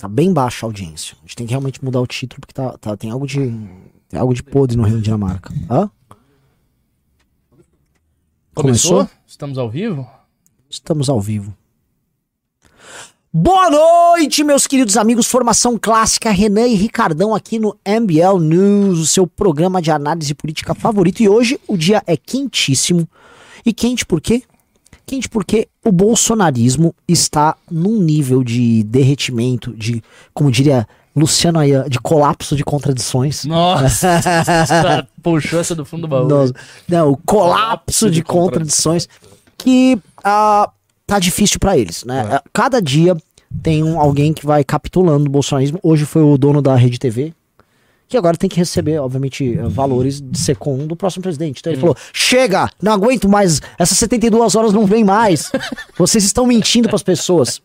Tá bem baixa a audiência. A gente tem que realmente mudar o título, porque tá, tá- tem algo de. Tem algo de podre no Rio de Dinamarca. Hã? Começou? Começou? Estamos ao vivo? Estamos ao vivo. Boa noite, meus queridos amigos. Formação Clássica, Renan e Ricardão aqui no MBL News, o seu programa de análise política favorito. E hoje o dia é quentíssimo. E quente por quê? Quente porque o bolsonarismo está num nível de derretimento, de, como diria Luciano Ayan, de colapso de contradições. Nossa! Puxou essa do fundo do baú. Não, não, o colapso de contradições que ah, tá difícil pra eles, né? Ah, Cada dia tem um, alguém que vai capitulando do bolsonarismo. Hoje foi o dono da Rede TV, que agora tem que receber, obviamente, eh, valores de SECOM do próximo presidente. Então ele falou: chega, não aguento mais, essas 72 horas não vem mais. Vocês estão mentindo pras pessoas.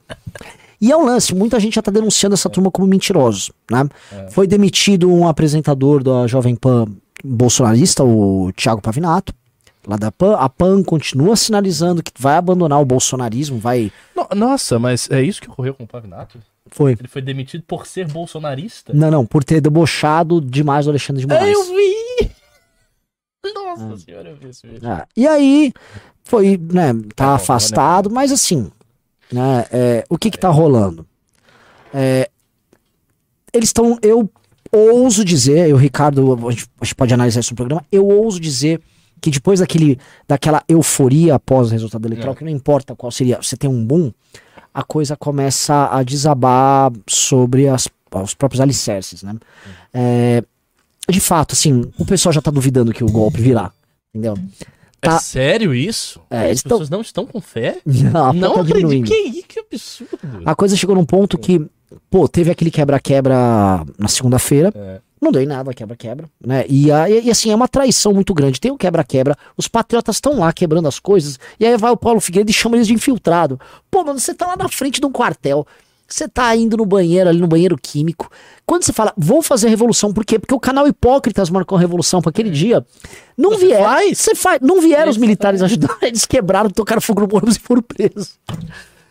E é um lance, muita gente já tá denunciando essa turma como mentirosos, né? Foi demitido um apresentador da Jovem Pan bolsonarista, o Thiago Pavinato, lá da PAN. A PAN continua sinalizando que vai abandonar o bolsonarismo, vai... No- Nossa, mas é isso que ocorreu com o Pavinato? Foi. Ele foi demitido por ser bolsonarista? Não, não, por ter debochado demais o Alexandre de Moraes. eu vi! Nossa senhora, eu vi esse vídeo. Ah, e aí, foi, né, tá bom, afastado, mas assim, né, é, o que que tá rolando? É, eles estão, eu ouso dizer, eu, Ricardo, a gente, a gente pode analisar isso no programa, eu ouso dizer que depois daquele, daquela euforia após o resultado eleitoral, É. que não importa qual seria, você tem um boom, a coisa começa a desabar sobre as, os próprios alicerces, né? É, de fato, assim, o pessoal já tá duvidando que o golpe virá, entendeu? Tá. É sério isso? É, As tão- pessoas não estão com fé? Não, não tá acredito. Que? Que absurdo. A coisa chegou num ponto que, pô, teve aquele quebra-quebra na segunda-feira. É. Não deu em nada, quebra-quebra, né? E, a- e, assim, é uma traição muito grande. Tem o quebra-quebra, os patriotas estão lá quebrando as coisas, e aí vai o Paulo Figueiredo e chama eles de infiltrado. Pô, mano, você tá lá na frente de um quartel, você tá indo no banheiro, ali no banheiro químico. Quando você fala, vou fazer revolução, por quê? Porque o canal Hipócritas marcou a revolução para aquele dia. Não Você vieram. faz? Você faz. Não vieram os militares ajudar, eles quebraram, tocaram fogo no ônibus e foram presos.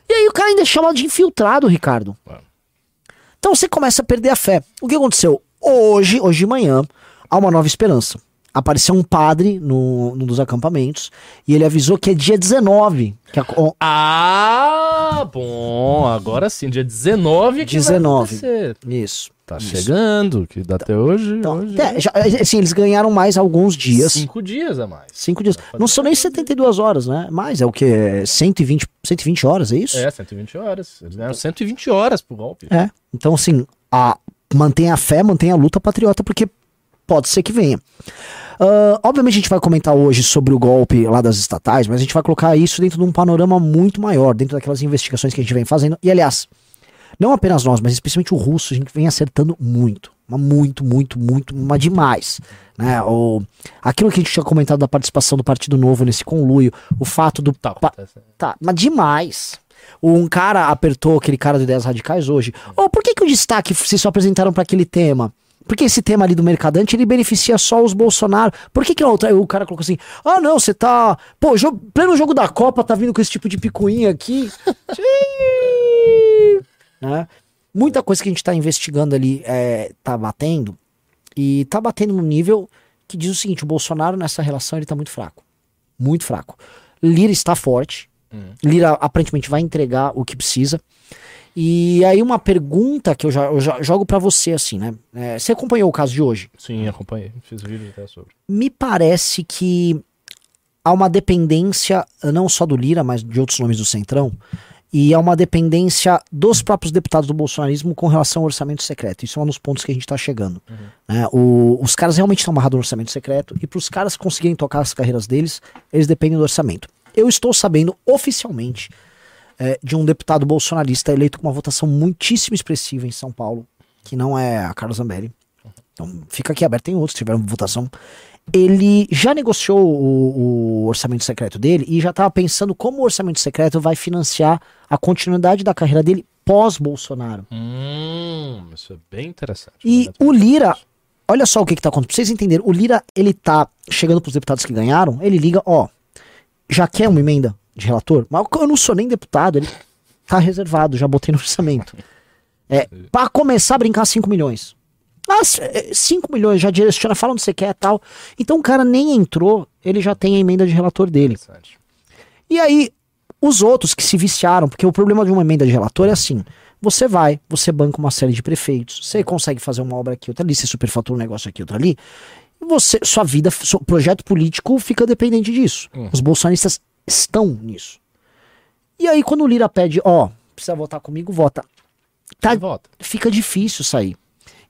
E aí o cara ainda chama de infiltrado, Ricardo. Ué. Então você começa a perder a fé. O que aconteceu? Hoje, hoje de manhã, há uma nova esperança. Apareceu um padre no, num dos acampamentos e ele avisou que é dia 19. Que a, o- Ah, bom. Agora sim, dia 19 é que 19. vai acontecer. isso. Tá Isso. chegando, que dá até hoje. Então, hoje é, já- assim, eles ganharam mais alguns dias. Cinco dias a mais. Cinco dias. Não são nem 72 horas, né? Mais, é o que? 120, 120 horas, é isso? É, 120 horas. Eles ganharam 120 horas pro golpe. É. Então, assim, a, mantenha a fé, mantenha a luta patriota, porque pode ser que venha. Ah, obviamente a gente vai comentar hoje sobre o golpe lá das estatais, mas a gente vai colocar isso dentro de um panorama muito maior, dentro daquelas investigações que a gente vem fazendo. E aliás, não apenas nós, mas especialmente o russo, a gente vem acertando muito. Mas muito, muito, muito, mas demais. Né? O, aquilo que a gente tinha comentado da participação do Partido Novo nesse conluio, o fato do. Tá. Tá, mas demais. Um cara apertou aquele cara do Ideias Radicais hoje. Ô, por que, que o destaque vocês só apresentaram pra aquele tema? Porque esse tema ali do Mercadante, ele beneficia só os Bolsonaro. Por que que outra, o cara colocou assim, ah não, você tá, pô, jogo, pleno jogo da Copa, tá vindo com esse tipo de picuinha aqui. né? Muita coisa que a gente tá investigando ali é, tá batendo, e tá batendo num nível que diz o seguinte, o Bolsonaro nessa relação ele tá muito fraco. Muito fraco. Lira está forte, Lira aparentemente vai entregar o que precisa. E aí uma pergunta que eu já, eu já jogo pra você assim, né? É, você acompanhou o caso de hoje? Sim, acompanhei. Fiz vídeo até sobre. Me parece que há uma dependência não só do Lira, mas de outros nomes do Centrão, e há uma dependência dos próprios deputados do bolsonarismo com relação ao orçamento secreto. Isso é um dos pontos que a gente tá chegando. né? O- os caras realmente estão amarrados no orçamento secreto, e para os caras conseguirem tocar as carreiras deles, eles dependem do orçamento. Eu estou sabendo oficialmente é, de um deputado bolsonarista eleito com uma votação muitíssimo expressiva em São Paulo, que não é a Carlos Zambelli. Então fica aqui aberto, tem outros que tiveram votação. Ele já negociou o, o orçamento secreto dele e já estava pensando como o orçamento secreto vai financiar a continuidade da carreira dele pós-Bolsonaro. Hum, isso é bem interessante. E o Lira, olha só o que, que tá acontecendo. Pra vocês entenderem, o Lira, ele tá chegando pros deputados que ganharam, ele liga, ó, já quer uma emenda de relator? Mas eu não sou nem deputado, ele tá reservado, já botei no orçamento. É, pra começar a brincar 5 milhões. Mas 5 milhões já direciona, fala onde você quer tal. Então o cara nem entrou, ele já tem a emenda de relator dele. E aí, os outros que se viciaram, porque o problema de uma emenda de relator é assim: você vai, você banca uma série de prefeitos, você consegue fazer uma obra aqui, outra ali, você superfatura um negócio aqui, outra ali, você, sua vida, seu projeto político fica dependente disso. Uhum. Os bolsonaristas estão nisso. E aí, quando o Lira pede, ó, precisa votar comigo, vota. Tá, vota. fica difícil sair.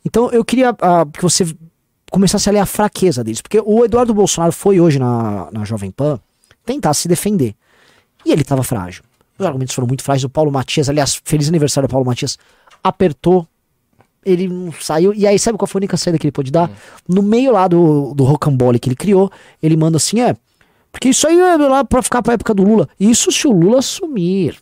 Então eu queria ah, que você começasse a ler a fraqueza deles, porque o Eduardo Bolsonaro foi hoje na, na Jovem Pan tentar se defender. E ele estava frágil. Os argumentos foram muito frágeis. O Paulo Matias, aliás, feliz aniversário Paulo Matias, apertou. Ele não saiu. E aí, sabe qual foi a única saída que ele pôde dar? No meio lá do, do rocambole que ele criou, ele manda assim: é. Porque isso aí é lá pra ficar pra época do Lula. Isso se o Lula sumir.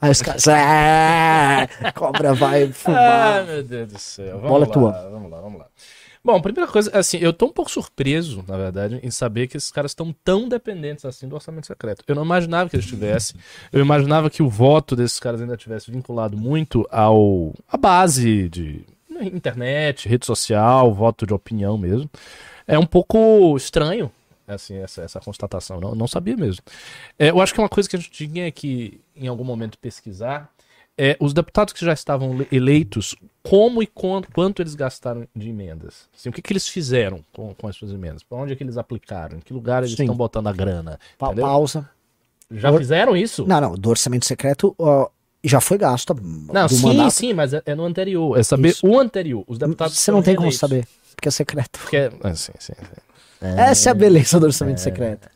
Aí os caras. "Ah, cobra vai fumar. Ah, meu Deus do céu. Vamos Bola lá, tua. Vamos lá, vamos lá. Bom, primeira coisa, assim, eu tô um pouco surpreso, na verdade, em saber que esses caras estão tão dependentes assim do orçamento secreto. Eu não imaginava que eles tivessem. Eu imaginava que o voto desses caras ainda tivesse vinculado muito ao à base de internet, rede social, voto de opinião mesmo. É um pouco estranho, assim, essa, essa constatação. Não, não sabia mesmo. É, eu acho que uma coisa que a gente tinha que, em algum momento, pesquisar é os deputados que já estavam le- eleitos, como e quanto, quanto eles gastaram de emendas. Assim, o que, que eles fizeram com, com as suas emendas? Para onde é que eles aplicaram? Em que lugar eles Sim. estão botando a grana? Pa- pausa. Já fizeram isso? Não, não, do orçamento secreto ó, já foi gasto. Não, sim, mandato. sim, mas é, é no anterior. É saber Isso. o anterior. Os deputados Você não tem como saber, porque é secreto. Porque é- ah, sim, sim, sim. Essa é a beleza do orçamento secreto.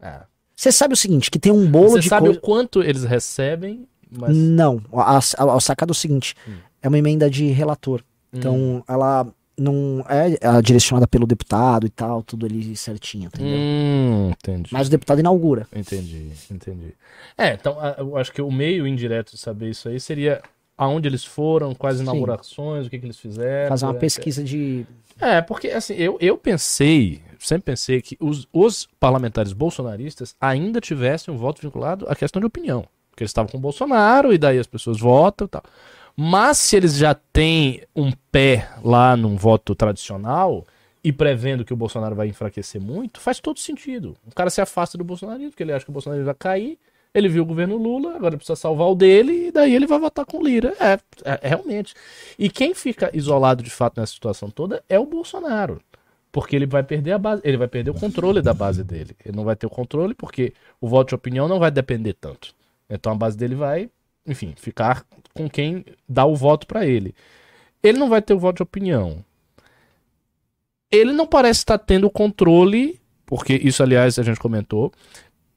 Ah. Você sabe o seguinte, que tem um bolo Você de sabe coisa... o quanto eles recebem, mas. Não, a, a, a sacada é o seguinte, é uma emenda de relator. Então, ela não é é direcionada pelo deputado e tal, tudo ali certinho, entendeu? Hum, entendi. Mas o deputado inaugura. Entendi, entendi. É, então eu acho que o meio indireto de saber isso aí seria aonde eles foram, quais Sim. inaugurações, o que, que eles fizeram. Fazer uma né? pesquisa de... É, porque assim, eu, eu pensei, sempre pensei que os, os parlamentares bolsonaristas ainda tivessem um voto vinculado à questão de opinião. Porque eles estavam com o Bolsonaro e daí as pessoas votam e tal. Mas se eles já têm um pé lá num voto tradicional e prevendo que o Bolsonaro vai enfraquecer muito, faz todo sentido. O cara se afasta do bolsonarismo, porque ele acha que o Bolsonaro vai cair. Ele viu o governo Lula, agora precisa salvar o dele, e daí ele vai votar com Lira. É, é, é realmente. E quem fica isolado de fato nessa situação toda é o Bolsonaro. Porque ele vai perder a base, ele vai perder o controle da base dele. Ele não vai ter o controle porque o voto de opinião não vai depender tanto. Então a base dele vai, enfim, ficar com quem dá o voto pra ele. Ele não vai ter o voto de opinião. Ele não parece estar tendo controle, porque isso, aliás, a gente comentou.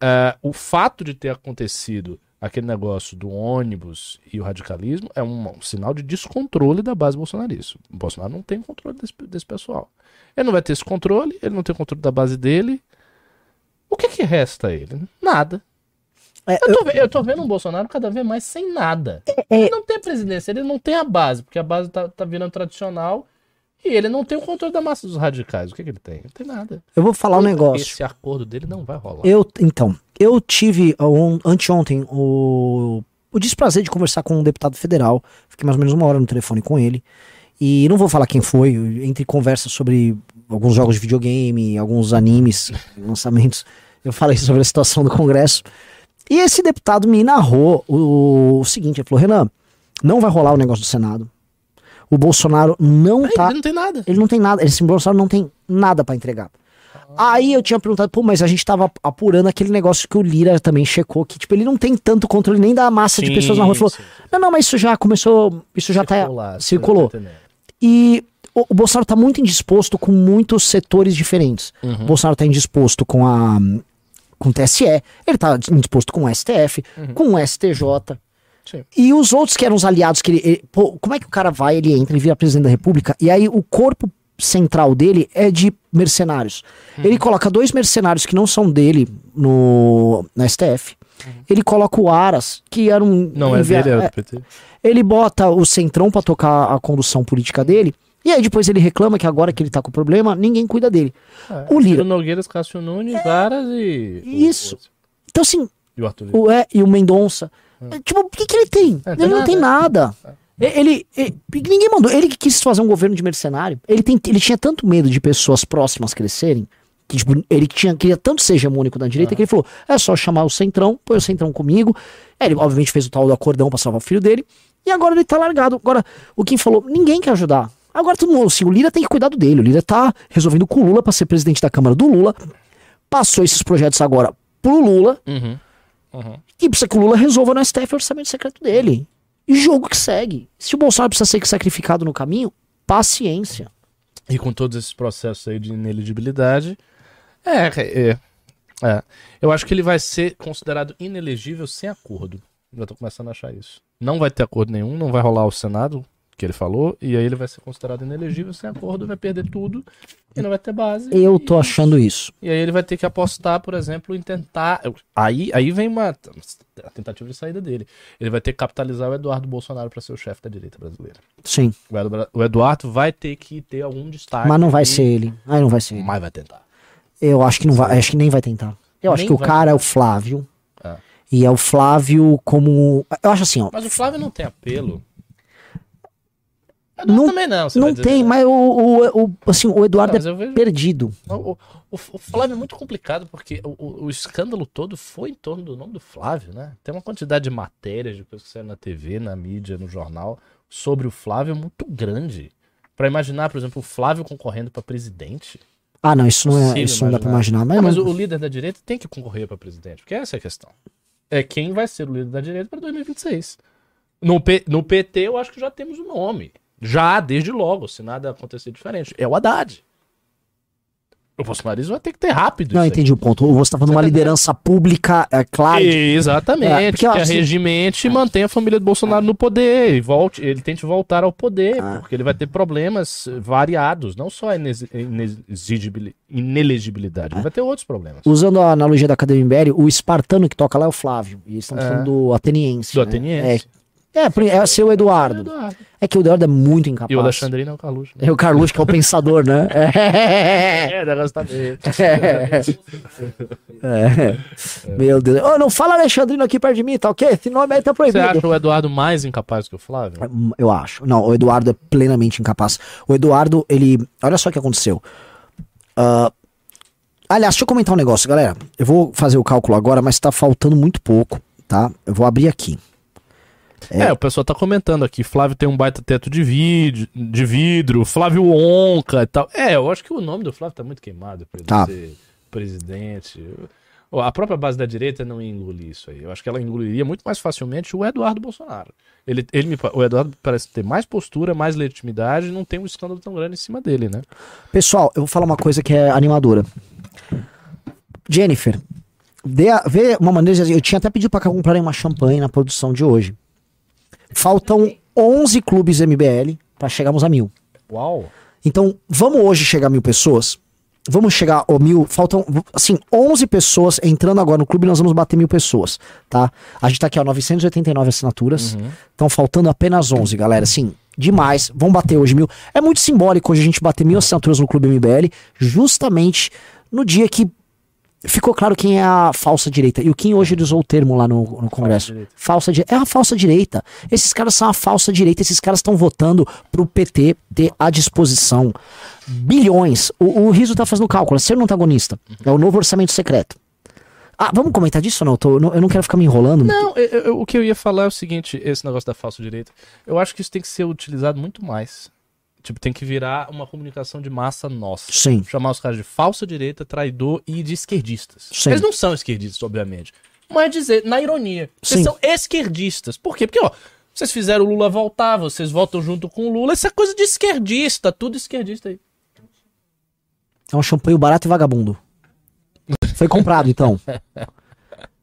ah, o fato de ter acontecido aquele negócio do ônibus e o radicalismo é um, um sinal de descontrole da base bolsonarista. O Bolsonaro não tem controle desse, desse pessoal. Ele não vai ter esse controle, ele não tem controle da base dele. O que que resta a ele? Nada. É, Eu tô, ve- eu tô vendo um Bolsonaro cada vez mais sem nada. Ele não tem presidência, ele não tem a base, porque a base tá, tá virando tradicional e ele não tem o controle da massa dos radicais. O que, que ele tem? Ele não tem nada. Eu vou falar um negócio. Esse acordo dele não vai rolar. Eu, então, eu tive on, anteontem o, o desprazer de conversar com um deputado federal. Fiquei mais ou menos uma hora no telefone com ele. E não vou falar quem foi, entre conversas sobre alguns jogos de videogame, alguns animes, lançamentos. Eu falei sobre a situação do Congresso. E esse deputado me narrou o, o seguinte: ele falou, Renan, não vai rolar o negócio do Senado. O Bolsonaro não Aí, tá. Ele não tem nada. Ele não tem nada, esse Bolsonaro não tem nada pra entregar. Aí eu tinha perguntado, pô, mas a gente tava apurando aquele negócio que o Lira também checou, que tipo, ele não tem tanto controle nem da massa de Sim, pessoas na rua. Ele falou, sim, não, não, mas isso já começou, isso já Circular, circulou. tá entendendo. E o, o Bolsonaro tá muito indisposto com muitos setores diferentes. Uhum. O Bolsonaro tá indisposto com a com o TSE, ele tá indisposto com o STF, com o STJ. Uhum. Sim. E os outros que eram os aliados que ele, ele- pô, como é que o cara vai, ele entra, ele vira presidente da república, e aí o corpo central dele é de mercenários. Uhum. Ele coloca dois mercenários que não são dele no, no STF. Ele coloca o Aras, que era um. Uhum. Não é envia- dele, é é, do PT. ele bota o Centrão pra tocar a condução política dele. E aí depois ele reclama que agora que ele tá com problema, ninguém cuida dele. o Lira. Nogueiras, Cássio Nunes, Varas e. Isso. Então assim, e o Arthur Lira. o é e o Mendonça. Tipo, o que, que ele tem? É, ele tem não nada. tem nada. Ele, ele- ninguém mandou. Ele que quis fazer um governo de mercenário. Ele, tem, ele tinha tanto medo de pessoas próximas crescerem. Que, tipo, ele tinha, queria tanto ser hegemônico da direita que ele falou: é só chamar o Centrão, põe o Centrão comigo. É, ele, obviamente, fez o tal do acordão pra salvar o filho dele. E agora ele tá largado. Agora, o Kim falou: ninguém quer ajudar. Agora todo mundo, assim, o Lira tem que cuidar dele. O Lira tá resolvendo com o Lula pra ser presidente da Câmara do Lula. Passou esses projetos agora pro Lula. Uhum. Uhum. E precisa que o Lula resolva no STF o orçamento secreto dele. E jogo que segue. Se o Bolsonaro precisa ser sacrificado no caminho, paciência. E com todos esses processos aí de ineligibilidade. É, é, é. Eu acho que ele vai ser considerado inelegível sem acordo. Já tô começando a achar isso. Não vai ter acordo nenhum, não vai rolar o Senado, que ele falou, e aí ele vai ser considerado inelegível sem acordo, vai perder tudo e não vai ter base. Eu e, tô achando isso. E aí ele vai ter que apostar, por exemplo, em tentar. Aí, aí vem uma a tentativa de saída dele. Ele vai ter que capitalizar o Eduardo Bolsonaro para ser o chefe da direita brasileira. Sim. O Edu- O Eduardo vai ter que ter algum destaque. Mas não vai e- ser ele. Aí não vai ser ele. Mas vai tentar. Eu acho que não vai. Acho que nem vai tentar. Eu acho Nem que o cara é o Flávio. É. E é o Flávio como. Eu acho assim, ó. Mas o Flávio não tem apelo. Não- também não. Não tem, né? mas o, o, o- assim, o Eduardo Não, é vejo- perdido. O, o- Flávio é muito complicado porque o, o- escândalo todo foi em torno do nome do Flávio, né? Tem uma quantidade de matérias, de coisas que saíram na TV, na mídia, no jornal, sobre o Flávio muito grande. Pra imaginar, por exemplo, o Flávio concorrendo pra presidente. Ah, não, isso não, é, isso não dá pra imaginar. Mas, Não, mas o, líder da direita tem que concorrer pra presidente, porque essa é a questão. É quem vai ser o líder da direita para 2026. No, P- no PT, eu acho que já temos o nome. Já, desde logo, se nada acontecer diferente. É o Haddad. O bolsonarismo vai ter que ter rápido. não, isso aí. entendi o ponto. Você tá falando de uma tá liderança pública, é claro. Exatamente. É, porque, que assim- regimente mantenha a família do Bolsonaro no poder e volte, ele tente voltar ao poder, Ah. porque ele vai ter problemas variados, não só a inelegibilidade, ele vai ter outros problemas. Usando a analogia da Academia Império, o espartano que toca lá é o Flávio. E estão É. falando do ateniense. Do né? ateniense. É, é, é ser o Eduardo. Eduardo. É que o Eduardo é muito incapaz. E o Alexandrino é o Carluxo. né? É o Carluxo que é o pensador, né? É. É, negócio tá meio. É. Meu Deus. Ô, não fala Alexandrino aqui perto de mim, tá ok? Esse nome aí tá Você proibido. acha o Eduardo mais incapaz que o Flávio? Eu acho. Não, o Eduardo é plenamente incapaz. O Eduardo, ele. Olha só o que aconteceu. Ah, aliás, deixa eu comentar um negócio, galera. Eu vou fazer o cálculo agora, mas tá faltando muito pouco, tá? Eu vou abrir aqui. É. o pessoal tá comentando aqui. Flávio tem um baita teto de, vídeo, de vidro, Flávio Onca e tal. É, eu acho que o nome do Flávio tá muito queimado pra ele Tá. ser presidente. A própria base da direita não ia engolir isso aí. Eu acho que ela engoliria muito mais facilmente o Eduardo Bolsonaro. Ele, ele me o Eduardo parece ter mais postura, mais legitimidade e não tem um escândalo tão grande em cima dele, né? Pessoal, eu vou falar uma coisa que é animadora. Jennifer, dê vê uma maneira. Eu tinha até pedido pra comprarem uma champanhe na produção de hoje. Faltam 11 clubes MBL pra chegarmos a mil. Uau! Então, vamos hoje chegar a mil pessoas? Vamos chegar a mil. Faltam, assim, 11 pessoas entrando agora no clube. Nós vamos bater mil pessoas, tá? A gente tá aqui, ó, 989 assinaturas. Estão faltando apenas 11, galera. Assim, demais. Vamos bater hoje mil. É muito simbólico hoje a gente bater mil assinaturas no clube MBL, justamente no dia que ficou claro quem é a falsa direita. E o Kim hoje usou o termo lá no, no Congresso. Falsa direita. É a falsa direita. Esses caras são a falsa direita. Esses caras estão votando pro PT ter à disposição bilhões. O, o Riso tá fazendo cálculo. Ser um antagonista. É o novo orçamento secreto. Ah, vamos comentar disso ou não? Eu tô-? Eu não quero ficar me enrolando. Não, eu- eu- o que eu ia falar é o seguinte: esse negócio da falsa direita. Eu acho que isso tem que ser utilizado muito mais. Tipo, tem que virar uma comunicação de massa nossa. Sim. Chamar os caras de falsa direita, traidor e de esquerdistas. Sim. Eles não são esquerdistas, obviamente. Mas dizer, na ironia, vocês Sim. são esquerdistas. Por quê? Porque, ó, vocês fizeram o Lula voltar, vocês votam junto com o Lula. Isso é coisa de esquerdista, tudo esquerdista aí. É um champanhe barato e vagabundo. Foi comprado, então.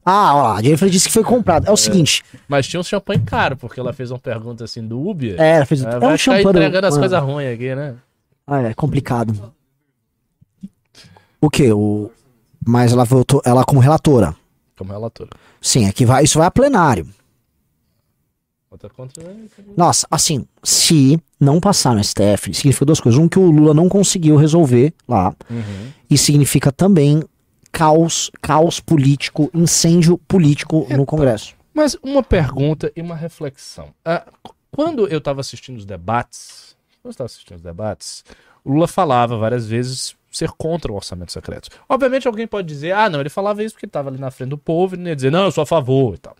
Ah, ó a Jennifer disse que foi comprado. É o seguinte. Mas tinha um champanhe caro, porque ela fez uma pergunta assim do Uber. É, ela fez. Ela É um ficar champanhe. entregando as coisas ruins aqui, né? ah, é complicado. O quê? O... Mas ela votou. Ela como relatora. Como relatora. Sim, é que vai, isso vai a plenário. Contra. Nossa, assim, se não passar no STF, significa duas coisas. Um, que o Lula não conseguiu resolver lá. Uhum. E significa também caos, caos político, incêndio político no Congresso. Mas uma pergunta e uma reflexão. Ah, quando eu estava assistindo os debates, quando eu estava assistindo os debates, o Lula falava várias vezes ser contra o orçamento secreto. Obviamente alguém pode dizer, ah, não, ele falava isso porque estava ali na frente do povo e não ia dizer, não, eu sou a favor e tal.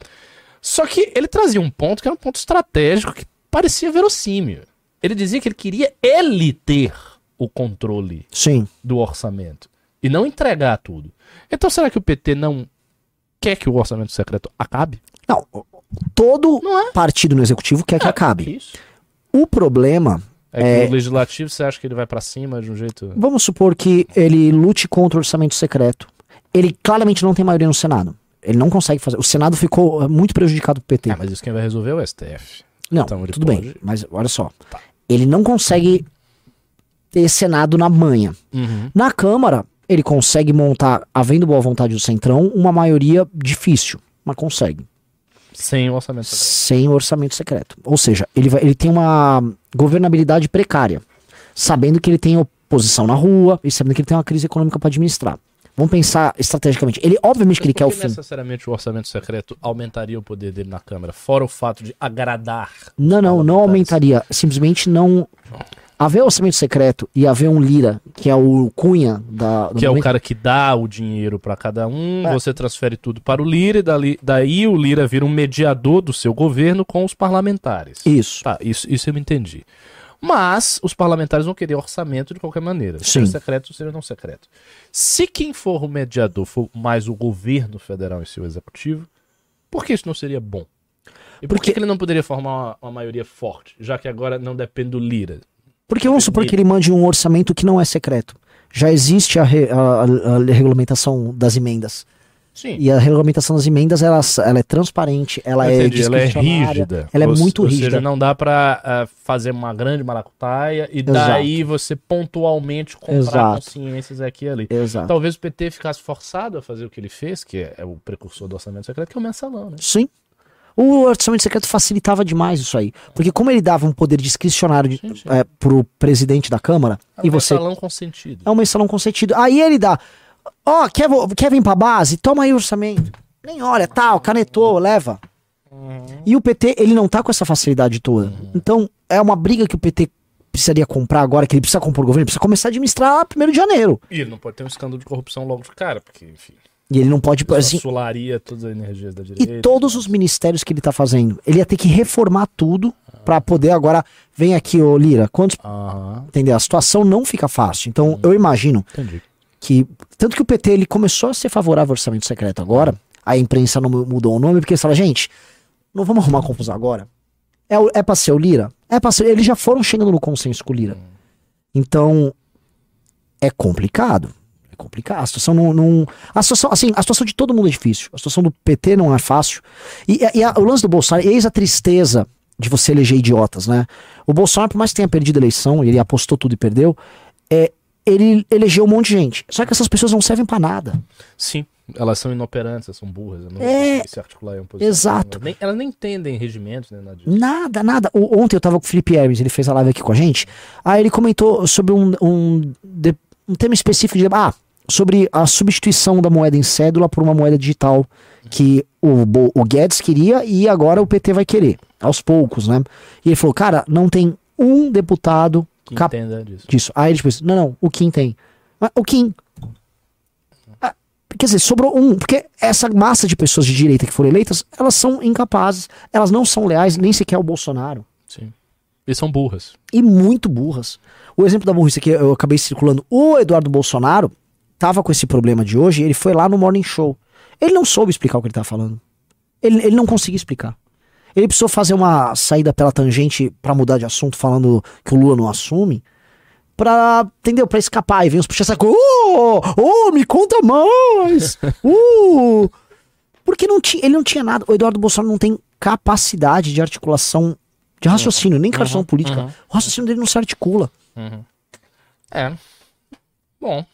Só que ele trazia um ponto que era um ponto estratégico que parecia verossímil. Ele dizia que ele queria ele ter o controle Sim. do orçamento e não entregar tudo. Então será que o PT não quer que o orçamento secreto acabe? Não, todo Não é? partido no executivo quer que É, acabe. Isso. O problema, É que É. o legislativo você acha que ele vai pra cima de um jeito. vamos supor que ele lute contra o orçamento secreto. Ele claramente não tem maioria no Senado. Ele não consegue fazer. O Senado ficou eh, muito prejudicado pro PT. Ah, mas isso quem vai resolver é o STF. Não, Então tudo pode- bem, mas olha só. Tá. Ele não consegue ter Senado na manha. Uhum. Na Câmara, ele consegue montar, havendo boa vontade do Centrão, uma maioria difícil, mas consegue. Sem o orçamento secreto. Sem orçamento secreto. Ou seja, ele, vai- ele tem uma governabilidade precária, sabendo que ele tem oposição na rua e sabendo que ele tem uma crise econômica para administrar. Vamos pensar estrategicamente. Ele, obviamente, que ele quer o fim. necessariamente o orçamento secreto aumentaria o poder dele na Câmara, fora o fato de agradar. Não, não, não aumentaria. Simplesmente não. Haver orçamento secreto e haver um Lira, que é o Cunha da. Que é o momento- cara que dá o dinheiro pra cada um, É. você transfere tudo para o Lira e dali- daí o Lira vira um mediador do seu governo com os parlamentares. Isso. Tá, isso, isso eu entendi. Mas os parlamentares vão querer orçamento de qualquer maneira. Sim. Seja secreto, seja não secreto. Se quem for o mediador for mais o governo federal em seu executivo, por que isso não seria bom? E por Porque- que, que ele não poderia formar uma, uma maioria forte, já que agora não depende do Lira? Porque vamos supor que ele mande um orçamento que não é secreto. Já existe a, re- a- a- a regulamentação das emendas. Sim. E a regulamentação das emendas, ela, ela é transparente, ela é ela é rígida. Ela é Ou- muito ou rígida. seja, não dá pra ah, fazer uma grande maracutaia e daí você pontualmente comprar Exato. consciências aqui e ali. Exato. Talvez o PT ficasse forçado a fazer o que ele fez, que é, é o precursor do orçamento secreto, que é o mensalão, né? Sim. O orçamento secreto facilitava demais isso aí. Porque como ele dava um poder discricionário de, Sim, sim. é, pro presidente da Câmara, É e um você mensalão consentido. é um mensalão consentido. Aí ele dá, ó, quer, vo- quer vir pra base? Toma aí o orçamento. Nem olha, tal, canetou, leva. E o PT, ele não tá com essa facilidade toda. Então, é uma briga que o PT precisaria comprar agora, que ele precisa comprar o governo, ele precisa começar a administrar primeiro de janeiro. E ele não pode ter um escândalo de corrupção logo de cara, porque, enfim, E ele não pode, assim, assolaria todas as energias da direita. E todos os ministérios que ele tá fazendo, ele ia ter que reformar tudo pra poder agora. Vem aqui, ô Lira, quantos. Aham, Entendeu? A situação não fica fácil. Então, eu imagino entendi. que. Tanto que o PT ele começou a ser favorável ao orçamento secreto agora, a imprensa não mu- mudou o nome, porque eles falaram, gente, não vamos arrumar confusão agora. É, é pra ser o Lira? É pra ser. Eles já foram chegando no consenso com o Lira. Então, é complicado. Complicado. A situação não, não- A situação, assim, a situação de todo mundo é difícil. A situação do PT não é fácil. E, e a- o lance do Bolsonaro, eis a tristeza de você eleger idiotas, né? O Bolsonaro, por mais que tenha perdido a eleição, e ele apostou tudo e perdeu, é, ele elegeu um monte de gente. Só que essas pessoas não servem pra nada. Sim, elas são inoperantes, elas são burras, elas não É, se articular em posição. exato. Elas nem, elas nem entendem regimentos, nem nada. Nada, nada. O- ontem eu tava com o Felipe Hermes, ele fez a live aqui com a gente. Aí ele comentou sobre um, um, de- um tema específico de. Ah, sobre a substituição da moeda em cédula por uma moeda digital que o, o Guedes queria e agora o PT vai querer, aos poucos, né? E ele falou, cara, não tem um deputado Que cap- entenda disso. disso. Aí ele disse, não, não, o Kim tem. Mas o Kim. Ah, Quer dizer, sobrou um, porque essa massa de pessoas de direita que foram eleitas, elas são incapazes, elas não são leais nem sequer ao Bolsonaro. Sim. E são burras. E muito burras. O exemplo da burrice que eu acabei circulando, o Eduardo Bolsonaro tava com esse problema de hoje, ele foi lá no Morning Show. Ele não soube explicar o que ele tava falando. Ele, ele não conseguia explicar. Ele precisou fazer uma saída pela tangente pra mudar de assunto, falando que o Lula não assume. Pra, entendeu? Pra escapar. E vem os puxa-saco. Oh, oh, me conta mais! Uh! Porque não tinha, ele não tinha nada. O Eduardo Bolsonaro não tem capacidade de articulação, de raciocínio, nem questão política. uhum. O raciocínio dele não se articula. É. Bom.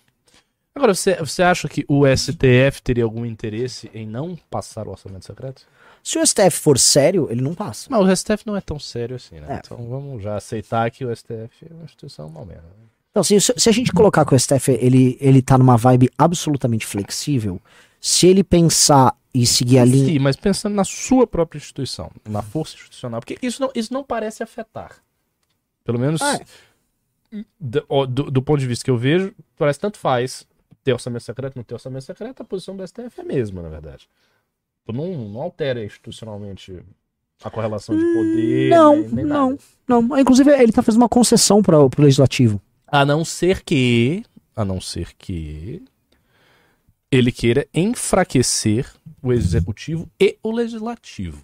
Agora, você, você acha que o STF teria algum interesse em não passar o orçamento secreto? Se o STF for sério, ele não passa. Mas o STF não é tão sério assim, né? É. Então vamos já aceitar que o STF é uma instituição mal mesmo. né? Então, se, se a gente colocar que o STF ele, ele tá numa vibe absolutamente flexível, se ele pensar e seguir a linha. Sim, mas pensando na sua própria instituição, na força institucional, porque isso não, isso não parece afetar. Pelo menos Ah, do, do- do ponto de vista que eu vejo, parece tanto faz ter orçamento secreto, não ter orçamento secreto, a posição do STF é a mesma, na verdade. Tipo, Não, não altera institucionalmente a correlação de poder. Não, nem, nem não, nada. não. Inclusive, ele tá fazendo uma concessão para o legislativo. A não ser que. A não ser que. Ele queira enfraquecer o executivo e o legislativo.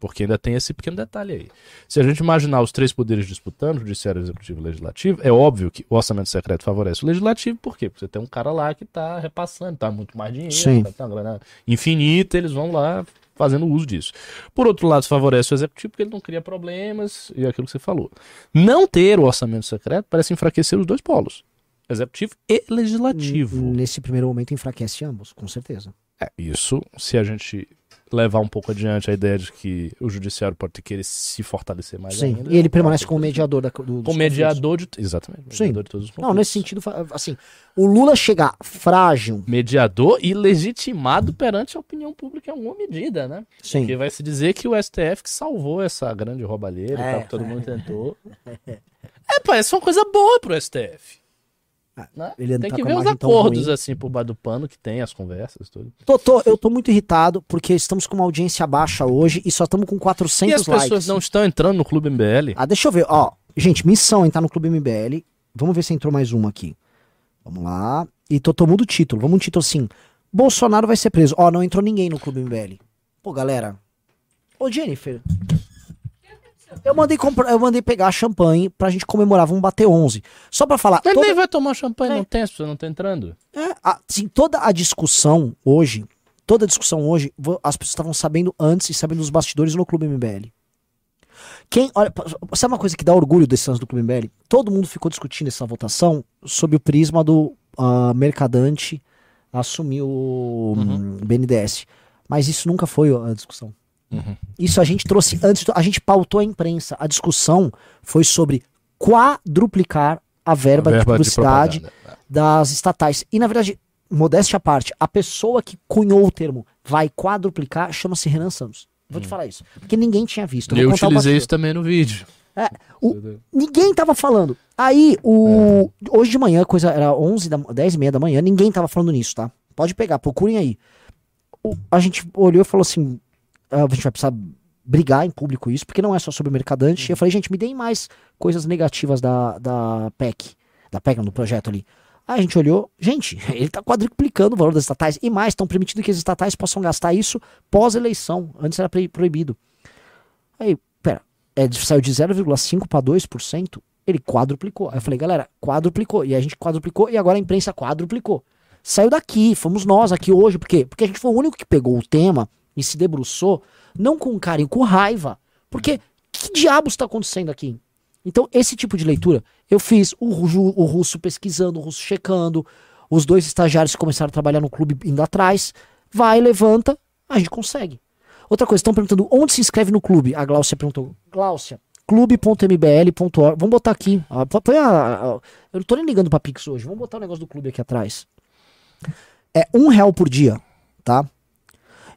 Porque ainda tem esse pequeno detalhe aí. Se a gente imaginar os três poderes disputando, judiciário, executivo e legislativo, é óbvio que o orçamento secreto favorece o legislativo, por quê? Porque você tem um cara lá que tá repassando, tá muito mais dinheiro, Sim. tá uma grana infinita, eles vão lá fazendo uso disso. Por outro lado, favorece o executivo porque ele não cria problemas e é aquilo que você falou. Não ter o orçamento secreto parece enfraquecer os dois polos, executivo e legislativo. Nesse primeiro momento, enfraquece ambos, com certeza. É, isso, se a gente levar um pouco adiante a ideia de que o judiciário pode ter que querer se fortalecer mais Sim. ainda. E ele permanece como mediador da, do, como mediador de. Exatamente. Sim. Mediador de todos os Não, nesse sentido, assim, o Lula chegar frágil, Mediador e legitimado perante a opinião pública em alguma medida, né? sim. Porque vai se dizer que o STF que salvou essa grande roubalheira e É. tal, que todo mundo tentou. É, parece uma coisa boa pro STF. Né? ele Tem tá que a ver os acordos ruim. assim por baixo do pano que tem, as conversas, tudo. Tô, tô- eu tô muito irritado porque estamos com uma audiência baixa hoje e só estamos com 400 E as pessoas likes. não estão entrando no Clube MBL? Ah, deixa eu ver, ó. Gente, missão entrar no Clube MBL. Vamos ver se entrou mais uma aqui. Vamos lá. E tô tomando o título. Vamos um título assim. Bolsonaro vai ser preso. Ó, não entrou ninguém no Clube MBL. Pô, galera. Ô, Jennifer. Eu mandei, comprar, eu mandei pegar champanhe pra gente comemorar. Vamos bater 11. Só pra falar. Mas toda- nem vai tomar champanhe, É. não tem, não estão entrando. É, assim, toda a discussão hoje, toda a discussão hoje, as pessoas estavam sabendo antes e sabendo dos bastidores no Clube MBL. Quem, olha, sabe uma coisa que dá orgulho desse lance do Clube MBL? Todo mundo ficou discutindo essa votação sob o prisma do ah, mercadante assumir o hum, BNDES. Mas isso nunca foi a discussão. Uhum. Isso a gente trouxe antes, a gente pautou a imprensa. A discussão foi sobre quadruplicar a verba, de publicidade propaganda. das estatais. E na verdade, modéstia à parte, a pessoa que cunhou o termo vai quadruplicar chama-se Renan Santos. Vou te falar isso. Porque ninguém tinha visto. Eu o utilizei isso também no vídeo. É, o- ninguém tava falando. Aí, o, hoje de manhã, coisa era 11, da, 10 e meia da manhã, ninguém tava falando nisso, tá? Pode pegar, procurem aí. O- a gente olhou e falou assim: "Ah, a gente vai precisar brigar em público isso, porque não é só sobre mercadante. E eu falei, gente, me deem mais coisas negativas da, da PEC, da PEC, do projeto ali. Aí a gente olhou, gente, ele tá quadruplicando o valor das estatais e mais, estão permitindo que as estatais possam gastar isso pós-eleição. Antes era proibido. Aí, pera, é, de- saiu de 0,5 para 2%, ele quadruplicou. Aí eu falei, galera, quadruplicou. E a gente quadruplicou e agora a imprensa quadruplicou. Saiu daqui, fomos nós aqui hoje, por quê? Porque a gente foi o único que pegou o tema e se debruçou, não com carinho, com raiva. Porque que diabos está acontecendo aqui? Então, esse tipo de leitura, eu fiz o, o russo pesquisando, o russo checando, os dois estagiários que começaram a trabalhar no clube indo atrás, vai, levanta, a gente consegue. Outra coisa, estão perguntando onde se inscreve no clube. A Gláucia perguntou. Gláucia, clube.mbl.org. Vamos botar aqui. põe a- a- eu não tô nem ligando pra Pix hoje. Vamos botar o negócio do clube aqui atrás. É um real por dia, tá?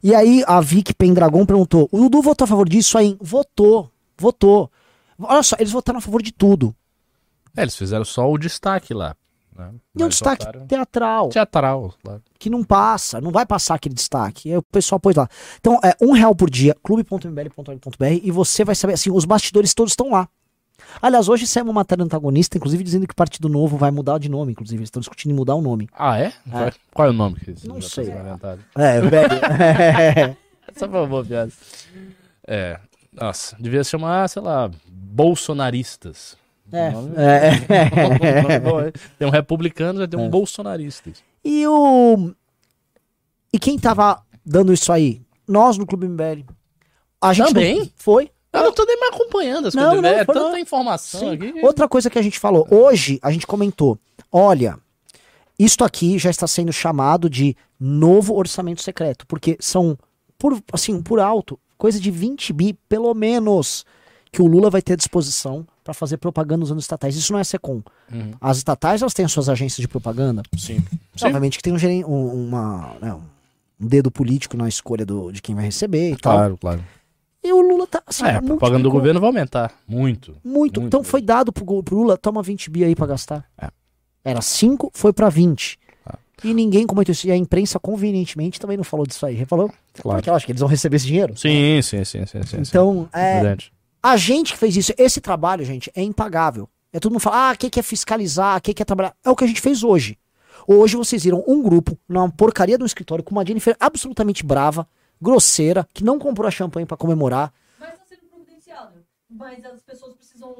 E aí a Vic Pendragon perguntou: o Dudu votou a favor disso aí? Votou, votou. Olha só, eles votaram a favor de tudo. É, eles fizeram só o destaque lá. Né? E um Mas destaque votaram- teatral. teatral. Claro. que não passa, não vai passar aquele destaque. E aí o pessoal pôs lá. Então, é um real por dia, clube.mbl.org.br e você vai saber, assim, os bastidores todos estão lá. Aliás, hoje saiu uma matéria antagonista, inclusive dizendo que o Partido Novo vai mudar de nome, inclusive. Eles estão discutindo em mudar o nome. Ah, é? Qual- Qual é o nome que eles Não sei. É, velho. Só foi uma piada. É. Nossa, devia se chamar, sei lá, bolsonaristas. É, é. Tem um republicano, já tem um É. bolsonaristas. E o. E quem tava dando isso aí? Nós no Clube MBL. A gente Também? não- Foi. Eu não tô nem mais acompanhando as Não, coisas. não, é foi tanta não. informação Sim. aqui. Outra coisa que a gente falou, hoje a gente comentou, olha, isto aqui já está sendo chamado de novo orçamento secreto, porque são, por, assim, por alto, coisa de 20 bi, pelo menos, que o Lula vai ter à disposição para fazer propaganda usando estatais. Isso não é SECOM. Uhum. As estatais, elas têm as suas agências de propaganda, Sim. Sim. obviamente que tem um, um- uma, né, um- dedo político na escolha do, de quem vai receber e tal. Claro, claro. E o Lula tá. Assim, É, a propaganda do governo vai aumentar. Muito. Muito. muito Então mesmo. foi dado pro, pro Lula, toma 20 bi aí pra gastar. É. Era 5, foi pra 20. Ah. E ninguém comentou isso. E a imprensa, convenientemente, também não falou disso aí. Falou, Claro. porque eu acho que eles vão receber esse dinheiro. Sim, sim, sim, sim, sim. Então, sim. é, Verdade. a gente que fez isso, esse trabalho, gente, é impagável. É todo mundo fala, ah, quem quer fiscalizar, quem quer trabalhar. É o que a gente fez hoje. Hoje vocês viram um grupo numa porcaria de um escritório com uma Jennifer absolutamente brava, grosseira, que não comprou a champanhe pra comemorar. Mas tá sendo providenciado. Mas as pessoas precisam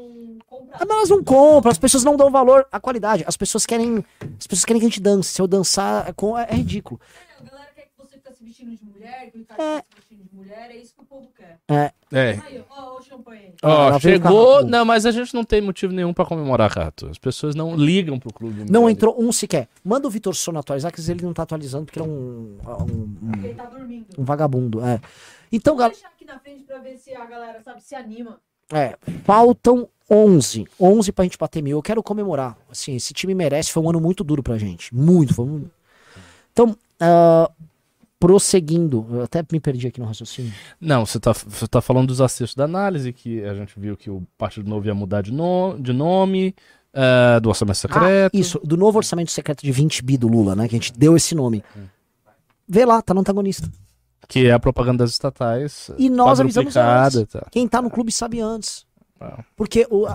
comprar. Ah, Mas elas não compram, as pessoas não dão valor à qualidade. As pessoas querem. As pessoas querem que a gente dance. Se eu dançar é, é- é ridículo. É, a galera quer que você fique se vestindo de mulher, que o Ricardo É. fique se vestindo de mulher, é isso que o povo quer. É, É. Aí, ó, ó o champanhe. Ó, chegou. Não, mas a gente não tem motivo nenhum pra comemorar, Rato. As pessoas não ligam pro clube. não mulher. entrou um sequer. Manda o Vitor Sono atualizar, que ele não tá atualizando, porque ele é um, um, Ele tá dormindo. um vagabundo. É. Então, galera. deixar aqui na frente pra ver se a galera, sabe, se anima. É, faltam 11. 11 pra gente bater mil. Eu quero comemorar. Assim, esse time merece. Foi um ano muito duro pra gente. Muito. Foi um... Então, ah, prosseguindo. Eu até me perdi aqui no raciocínio. Não, você tá, você tá falando dos acertos da análise, que a gente viu que o Partido Novo ia mudar de, no, de nome, eh, do orçamento secreto. Ah, isso, do novo orçamento secreto de 20 bi do Lula, né? Que a gente deu esse nome. Vê lá, tá no antagonista. Que é a propaganda das estatais. E nós avisamos antes. tal. Quem tá no clube sabe antes. Ah. Porque o.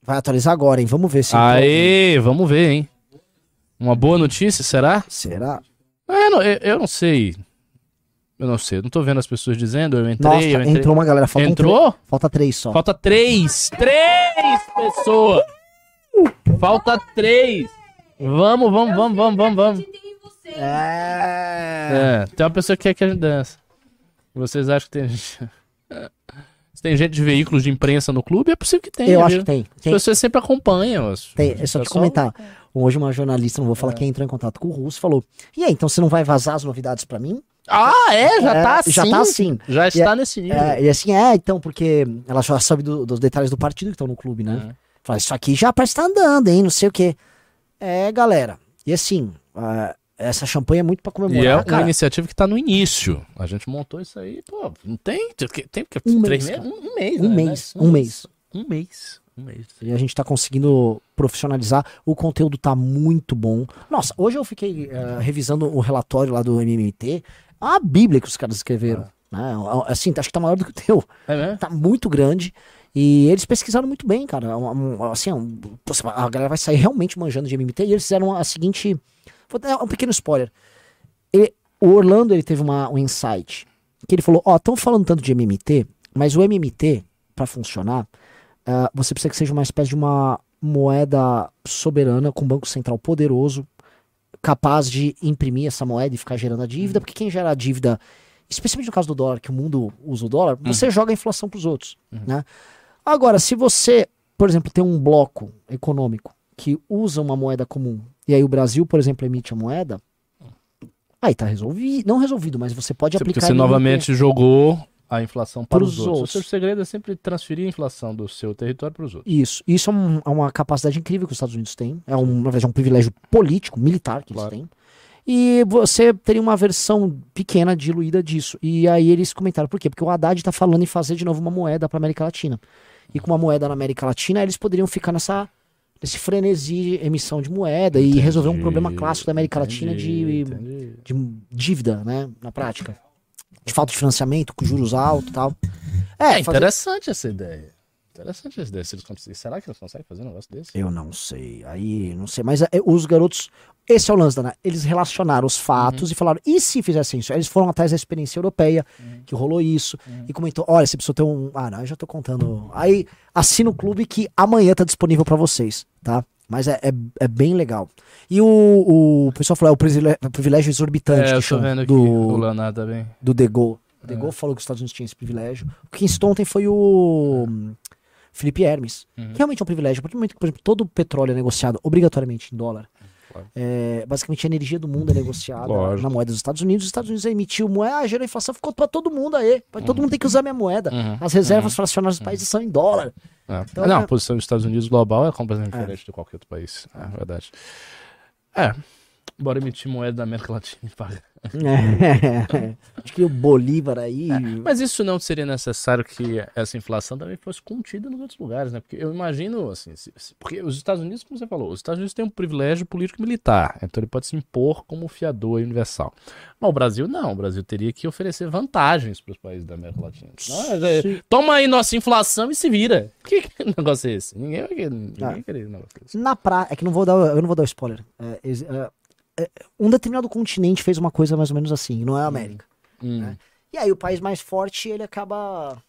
Vai atualizar agora, hein? Vamos ver se. Aê, vamos ver, hein? Uma boa notícia, será? Será? É, não, eu, eu não sei. Eu não sei, eu não tô vendo as pessoas dizendo, eu entrei, Nossa, eu entrei. entrou uma galera. Faltam Entrou? três- falta três só. Falta três! Três pessoas! Falta três! Vamos, vamos, vamos, vamos, vamos, vamos. É. É, tem uma pessoa que quer que a gente dança. Vocês acham que tem gente. Se tem gente de veículos de imprensa no clube, é possível que tenha. Eu acho viu? que tem. As Tem, pessoas sempre acompanham. as- tem. É só que pessoal- comentar. Hoje uma jornalista, não vou falar quem entrou em contato com o Russo, falou: E aí, então você não vai vazar as novidades pra mim? Ah, é? Já É, tá assim? Já tá assim. Já E está é- nesse nível. É, e assim, é, então, porque ela já sabe do- dos detalhes do partido que estão no clube, né? É. Fala, isso aqui já parece que tá andando, hein? Não sei o quê. É, galera. E assim, ah, essa champanhe é muito pra E comemorar. é uma cara. iniciativa que tá no início. A gente montou isso aí, pô, não tem. Tem, tem porque Um três mês, meses? Um, um mês. Um né, mês, um mês. Um mês. Um mês. E a gente tá conseguindo profissionalizar. O conteúdo tá muito bom. Nossa, hoje eu fiquei eh, revisando o relatório lá do MMT. É uma bíblia que os caras escreveram. né? Assim, acho que tá maior do que o teu. É mesmo? Tá muito grande. E eles pesquisaram muito bem, cara. Um- um- assim, um- a galera vai sair realmente manjando de MMT. E eles fizeram a seguinte. Vou dar um pequeno spoiler. Ele- o Orlando ele teve uma, um insight. Que ele falou: Ó, estão falando tanto de MMT, mas o MMT, pra funcionar, ah, você precisa que seja uma espécie de uma moeda soberana com um banco central poderoso, capaz de imprimir essa moeda e ficar gerando a dívida, porque quem gera a dívida, especialmente no caso do dólar, que o mundo usa o dólar, você joga a inflação para os outros. Né? Agora, se você, por exemplo, tem um bloco econômico que usa uma moeda comum, e aí o Brasil, por exemplo, emite a moeda, aí tá resolvido, não resolvido, mas você pode Porque aplicar você MMT. novamente jogou a inflação para os outros. outros. O seu segredo é sempre transferir a inflação do seu território para os outros. Isso, isso é, um- é uma capacidade incrível que os Estados Unidos têm. É um, é um privilégio político, militar que Claro. eles têm. E você teria uma versão pequena, diluída disso. E aí eles comentaram, por quê? Porque o Haddad está falando em fazer de novo uma moeda para América Latina. E com uma moeda na América Latina, eles poderiam ficar nessa nesse frenesi de emissão de moeda e resolver um problema clássico da América Latina de, Entendi. de dívida, né? Na prática. De falta de financiamento, com juros altos e tal. É, É fazer- interessante essa ideia. Interessante essa ideia. Se eles conseguirem- Será que eles conseguem fazer um negócio desse? Eu não sei. Aí, não sei. Mas é, os garotos. Esse é o lance, Dana. Eles relacionaram os fatos e falaram: e se fizessem isso? Aí Eles foram atrás da experiência europeia, que rolou isso, e comentou: olha, você precisa ter um. Ah, não, eu já tô contando. Aí assina o clube que amanhã tá disponível pra vocês, tá? Mas é, é, é bem legal. E o, o pessoal falou: é o privilégio, o privilégio exorbitante É, eu tô vendo aqui do, o tá bem. do De Gaulle. O De Gaulle falou que os Estados Unidos tinham esse privilégio. O que citou ontem foi o hum, Felipe Hermes. Uhum. Que realmente é um privilégio. A partir do momento que, por exemplo, todo o petróleo é negociado obrigatoriamente em dólar. Claro. é, basicamente a energia do mundo é negociada Lógico. na moeda dos Estados Unidos. Os Estados Unidos emitiu moeda, gerou inflação, ficou pra todo mundo aí. Todo mundo tem que usar minha moeda. Uhum. As reservas fracionárias dos países são em dólar. É. Então, não, é- a posição dos Estados Unidos global é completamente diferente de qualquer outro país. É verdade. É. Bora emitir moeda da América Latina e pagar. É. Acho que o Bolívar aí. Mas isso não seria necessário que essa inflação também fosse contida nos outros lugares, né? Porque eu imagino, assim, se- se- porque os Estados Unidos, como você falou, os Estados Unidos têm um privilégio político e militar, então ele pode se impor como fiador universal. Mas o Brasil não, o Brasil teria que oferecer vantagens para os países da América Latina. Não, é- Sim. toma aí nossa inflação e se vira. Que, que negócio é esse? Ninguém vai querer, ninguém Ah. vai querer. Na praia, é que não vou dar, eu não vou dar spoiler. É, é, é, um determinado continente fez uma coisa mais ou menos assim, não é a América. Hum, E aí o país mais forte, ele acaba.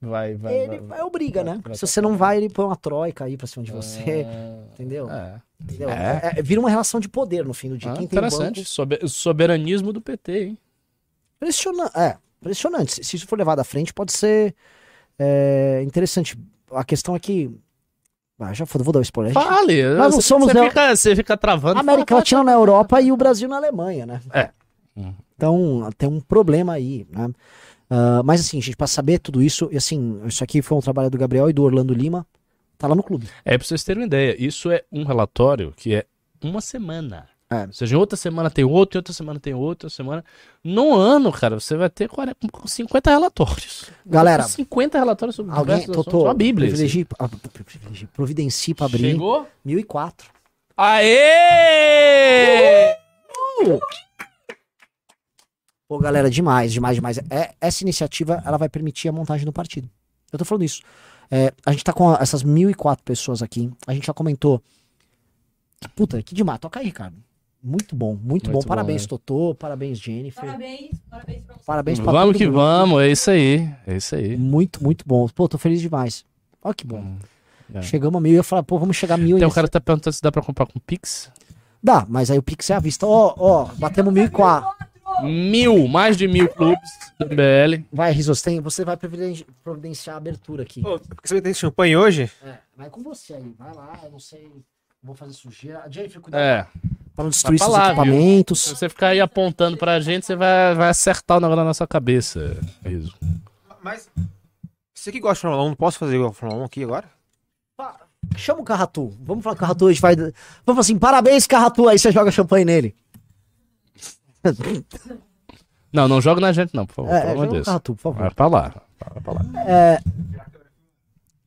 vai, vai, ele vai, vai, obriga, né? vai Se você não vai, ele põe uma troika aí pra cima de você. Ah, Entendeu? É. Entendeu? É. É, é, vira uma relação de poder no fim do dia. Ah, interessante. banco. Sobe- Soberanismo do PT, hein? Impressionante. É, impressionante. Se, se isso for levado à frente, pode ser é, interessante. A questão é que. Ah, já foda, vou dar o spoiler. A gente- Fale. Nós não você, somos você fica, você fica travando. A América Fala, Latina na Europa e o Brasil na Alemanha, né? É. Hum. Então tem um problema aí, né? Ah, mas assim, gente, pra saber tudo isso, e assim, isso aqui foi um trabalho do Gabriel e do Orlando Lima, tá lá no clube. É, pra vocês terem uma ideia, isso é um relatório que é uma semana. É. Ou seja, em outra semana tem outro, em outra semana tem outro, outra semana. No ano, cara, você vai ter 40, 50 relatórios. Galera, 50 relatórios sobre alguém, assuntos. Totô, Uma bíblia. ah, privilegie, providencie pra abrir. Chegou? 1004. Aê! Pô, galera, demais, demais, demais. É, essa iniciativa, ela vai permitir a montagem do partido. Eu tô falando isso. É, a gente tá com a- essas 1004 pessoas aqui. A gente já comentou. Puta, que demais. Toca aí, Ricardo. Muito bom, muito, Muito bom. bom, Parabéns, né? Totô. Parabéns, Jennifer. Parabéns, parabéns pra você. Parabéns pra Vamos que mundo. vamos, é isso aí. É isso aí. Muito, muito bom. Pô, tô feliz demais. Olha que bom. É. Chegamos a mil. Eu ia falar, pô, vamos chegar a mil. Tem um nesse- cara que tá perguntando se dá pra comprar com Pix. Dá, mas aí o Pix é à vista. Ó, ó, batemos mil e quatro. Mil, mais de mil clubes do MBL. Vai, Rizos, tem, você vai providenciar a abertura aqui. Pô, você tem champanhe hoje? É, vai com você aí. Vai lá, eu não sei. Vou fazer sujeira. A Jennifer, cuidado É. pra não destruir seus pra lá, viu? equipamentos. Se você ficar aí apontando pra gente, você vai, vai acertar o negócio na nossa cabeça, Riso. Mas. Você que gosta de Fórmula 1, não posso fazer igual a Fórmula 1 aqui agora? Chama o Carratu. Vamos falar com o Carratu hoje. Vai... Vamos falar assim, parabéns, Carratu. Aí você joga champanhe nele. Não, não joga na gente, não, por favor. É, pelo é, joga Deus. Carratu, por favor. Vai pra lá. Vai pra lá. É...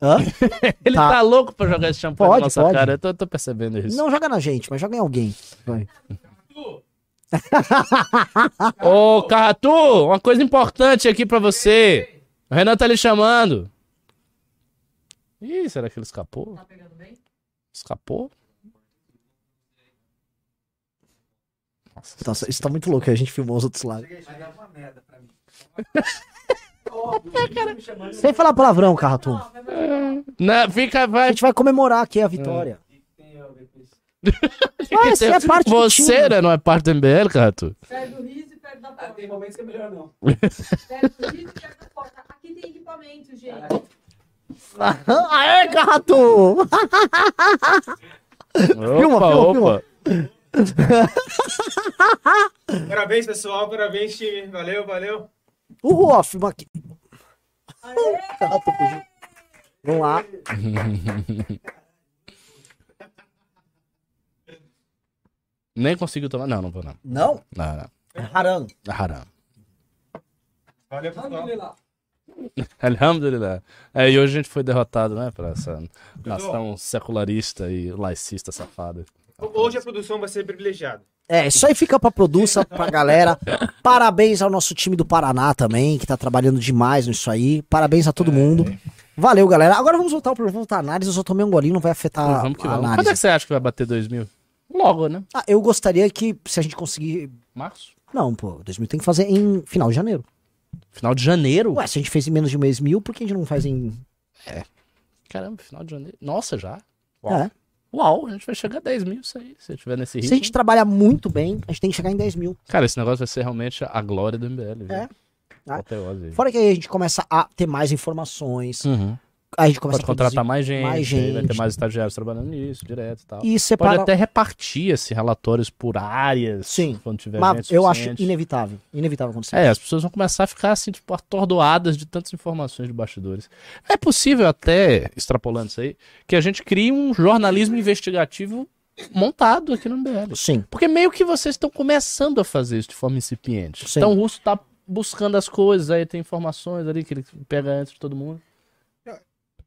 Hã? Ele Tá. tá. louco pra jogar esse champanhe Pode, na nossa pode. cara. Eu tô, tô percebendo isso. Não joga na gente, mas joga em alguém. Vai. Ô, Carratu, uma coisa importante aqui pra você. O Renan tá lhe chamando. Ih, será que ele escapou? Tá pegando bem? Escapou? Nossa, Nossa, isso tá muito louco. A gente filmou os outros lados. Sem falar palavrão, Carratu. Não, vai fica, A vai. gente vai comemorar aqui a vitória. Ah, isso é parte do Você time. né, não é parte do MBL, Carratu? perto do riso e perto da porta. Tem momentos que é melhor não. Perto do riso e perto da porta. Aqui tem equipamento, gente. Aê, Carratu! Filma, Opa, filma, opa. Parabéns, pessoal. Parabéns, time. Valeu, valeu. O Ruoff, aqui. Vamos lá. Nem conseguiu tomar. Não, não vou não. Não? Não, não. Haram. Haram. Valeu, pessoal. Alhamdulillah. Alhamdulillah. É, e hoje a gente foi derrotado, né? Por essa nação secularista e laicista safada. Hoje a produção vai ser privilegiada. É, isso aí fica pra produção, pra galera. Parabéns ao nosso time do Paraná também, que tá trabalhando demais nisso aí. Parabéns a todo mundo. Valeu, galera. Agora vamos voltar pro voltar à análise. Eu só tomei um golinho, não vai afetar vamos que a vamos. análise. Quando é que você acha que vai bater 2 mil? Logo, né? Ah, eu gostaria que, se a gente conseguir. Março? Não, pô, 2000 tem que fazer em final de janeiro. Final de janeiro? Ué, se a gente fez em menos de um mês mil, por que a gente não faz em. Caramba, final de janeiro. Nossa, já? É. Uau, a gente vai chegar a 10 mil isso aí, se tiver nesse Se ritmo. a gente trabalhar muito bem, a gente tem que chegar em 10 mil. Cara, esse negócio vai ser realmente a glória do MBL. viu? É. Aí. Fora que aí a gente começa a ter mais informações. Uhum. A gente começa Pode a contratar mais gente, mais aí vai ter gente. mais estagiários trabalhando nisso, direto e tal. E Pode até repartir esses relatórios por áreas. Sim. Quando tiver Mas gente eu acho inevitável. Inevitável acontecer. É, as pessoas vão começar a ficar assim, tipo, atordoadas de tantas informações de bastidores. É possível até, extrapolando isso aí, que a gente crie um jornalismo investigativo montado aqui no MBL. Sim. Porque meio que vocês estão começando a fazer isso de forma incipiente. Sim. Então o Russo tá buscando as coisas, aí tem informações ali que ele pega antes de todo mundo.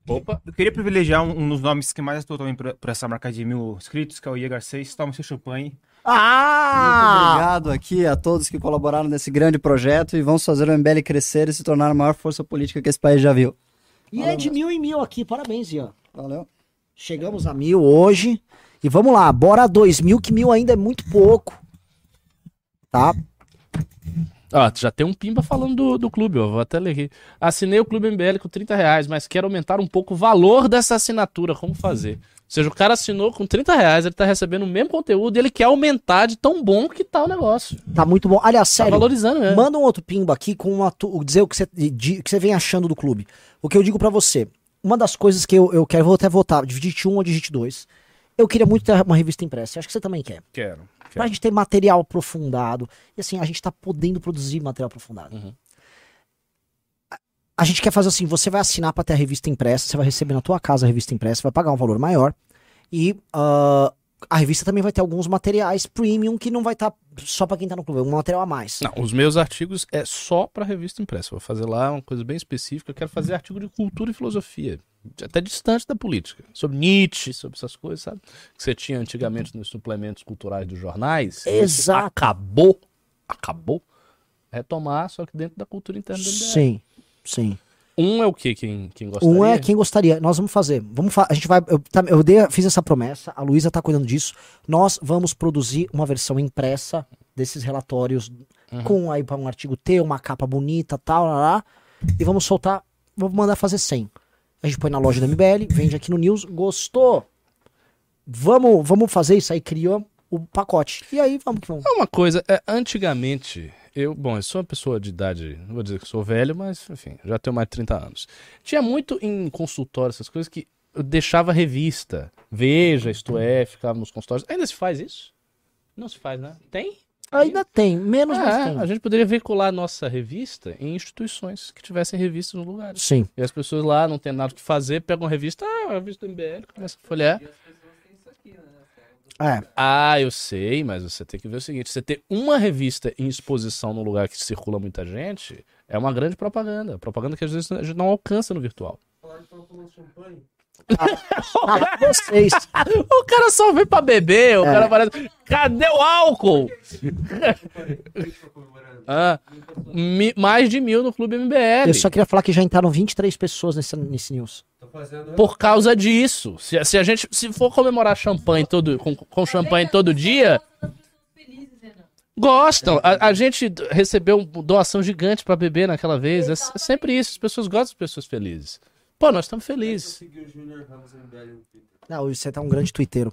Opa. Eu queria privilegiar um, um dos nomes que mais estou também por, por essa marca de mil inscritos, que é o Iê Garcês. Toma seu champanhe. Muito Ah! obrigado aqui a todos que colaboraram nesse grande projeto e vamos fazer o MBL crescer e se tornar a maior força política que esse país já viu. E é de mil em mil aqui, parabéns, Ian. Valeu. Chegamos a mil hoje. E vamos lá, bora a dois mil, que mil ainda é muito pouco. Tá? Ó, já tem um pimba falando do, do clube, ó. Vou até ler aqui. Assinei o Clube MBL com 30 reais, mas quero aumentar um pouco o valor dessa assinatura. Como fazer? Ou seja, o cara assinou com 30 reais, ele tá recebendo o mesmo conteúdo e ele quer aumentar de tão bom que tá o negócio. Tá muito bom. Aliás, Tá sério, valorizando mesmo. manda um outro pimba aqui com uma, dizer o que você, que você vem achando do clube. O que eu digo pra você, uma das coisas que eu, eu quero, vou até votar, de Digit 1 ou Digit 2. Eu queria muito ter uma revista impressa. Acho que você também quer. Quero. Pra gente ter material aprofundado. E assim, a gente tá podendo produzir material aprofundado. Uhum. A, a gente quer fazer assim, você vai assinar pra ter a revista impressa, você vai receber na tua casa a revista impressa, vai pagar um valor maior. E ah, a revista também vai ter alguns materiais premium que não vai estar só pra quem tá no clube, é um material a mais. Não, os meus artigos é só pra revista impressa. Vou fazer lá uma coisa bem específica. Eu quero fazer artigo de cultura e filosofia. Até distante da política. Sobre Nietzsche, sobre essas coisas, sabe? Que você tinha antigamente nos suplementos culturais dos jornais. Exato. Acabou. Acabou. Retomar, só que dentro da cultura interna do MBL. Sim, sim. Um é o que quem, quem gostaria? Um é quem gostaria. Nós vamos fazer. Vamos fa a gente vai. Eu, tá- eu dei, fiz essa promessa. A Luísa tá cuidando disso. Nós vamos produzir uma versão impressa desses relatórios Uhum. com aí para um artigo T, uma capa bonita, tal, lá, lá, e vamos soltar. Vamos mandar fazer 100. A gente põe na loja da MBL, vende aqui no News. Gostou? Vamos, vamos fazer isso aí. Cria o pacote. E aí vamos que vamos. É uma coisa, é, antigamente, eu, bom, eu sou uma pessoa de idade, não vou dizer que sou velho, mas, enfim, já tenho mais de 30 anos. Tinha muito em consultório essas coisas que eu deixava revista, Veja, isto é, ficava nos consultórios. Ainda se faz isso? Não se faz, né? Tem? Ainda tem, menos, mas É, tem. a gente poderia veicular a nossa revista em instituições que tivessem revistas no lugar. Sim. E as pessoas lá não tem nada o que fazer, pegam a revista, ah, a revista do MBL, começa a folhear. É. Ah, eu sei, mas você tem que ver o seguinte: você ter uma revista em exposição num lugar que circula muita gente é uma grande propaganda. Propaganda que às vezes a gente não alcança no virtual. Ah, vocês. O cara só vem pra beber, o cara parece. Cadê o álcool? Ah, mi- mais de mil no Clube MBL. Eu só queria falar que já entraram 23 pessoas nesse, nesse news. Por causa disso. Se, se a gente se for comemorar champanhe todo, com, com champanhe todo dia, gostam. A, a gente recebeu doação gigante pra beber naquela vez. É, é sempre isso. As pessoas gostam de pessoas felizes. Pô, nós estamos felizes. Não, você tá um grande twitteiro.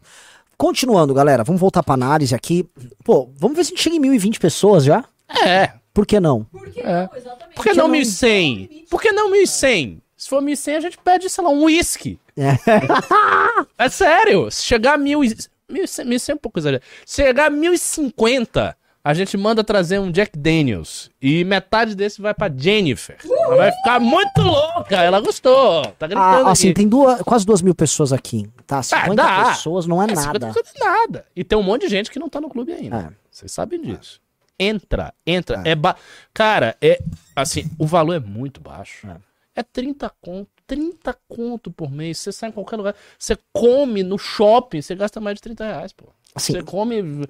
Continuando, galera, vamos voltar pra análise aqui. Pô, vamos ver se a gente chega em 1020 pessoas já? É. Por que não? Por que É. não? Exatamente. Por que não 1100? Por que não 1100? Se for 1100, a gente pede, sei lá, um uísque. É. É sério. Se chegar a 1100, 1100 1100 é um pouco exagerado. Se chegar a 1050, a gente manda trazer um Jack Daniels. E metade desse vai pra Jennifer. Ela vai ficar muito louca. Ela gostou. Tá gritando Ah, assim, tem duas, quase duas mil pessoas aqui. Tá, 50 dá. pessoas não é É, nada. 50 não é nada. E tem um monte de gente que não tá no clube ainda. É. Vocês sabem disso. Entra, entra. É. ba... Cara, é assim, o valor é muito baixo. É. 30 conto, 30 conto por mês. Você sai em qualquer lugar. Você come no shopping, você gasta mais de 30 reais, pô. Assim, Você come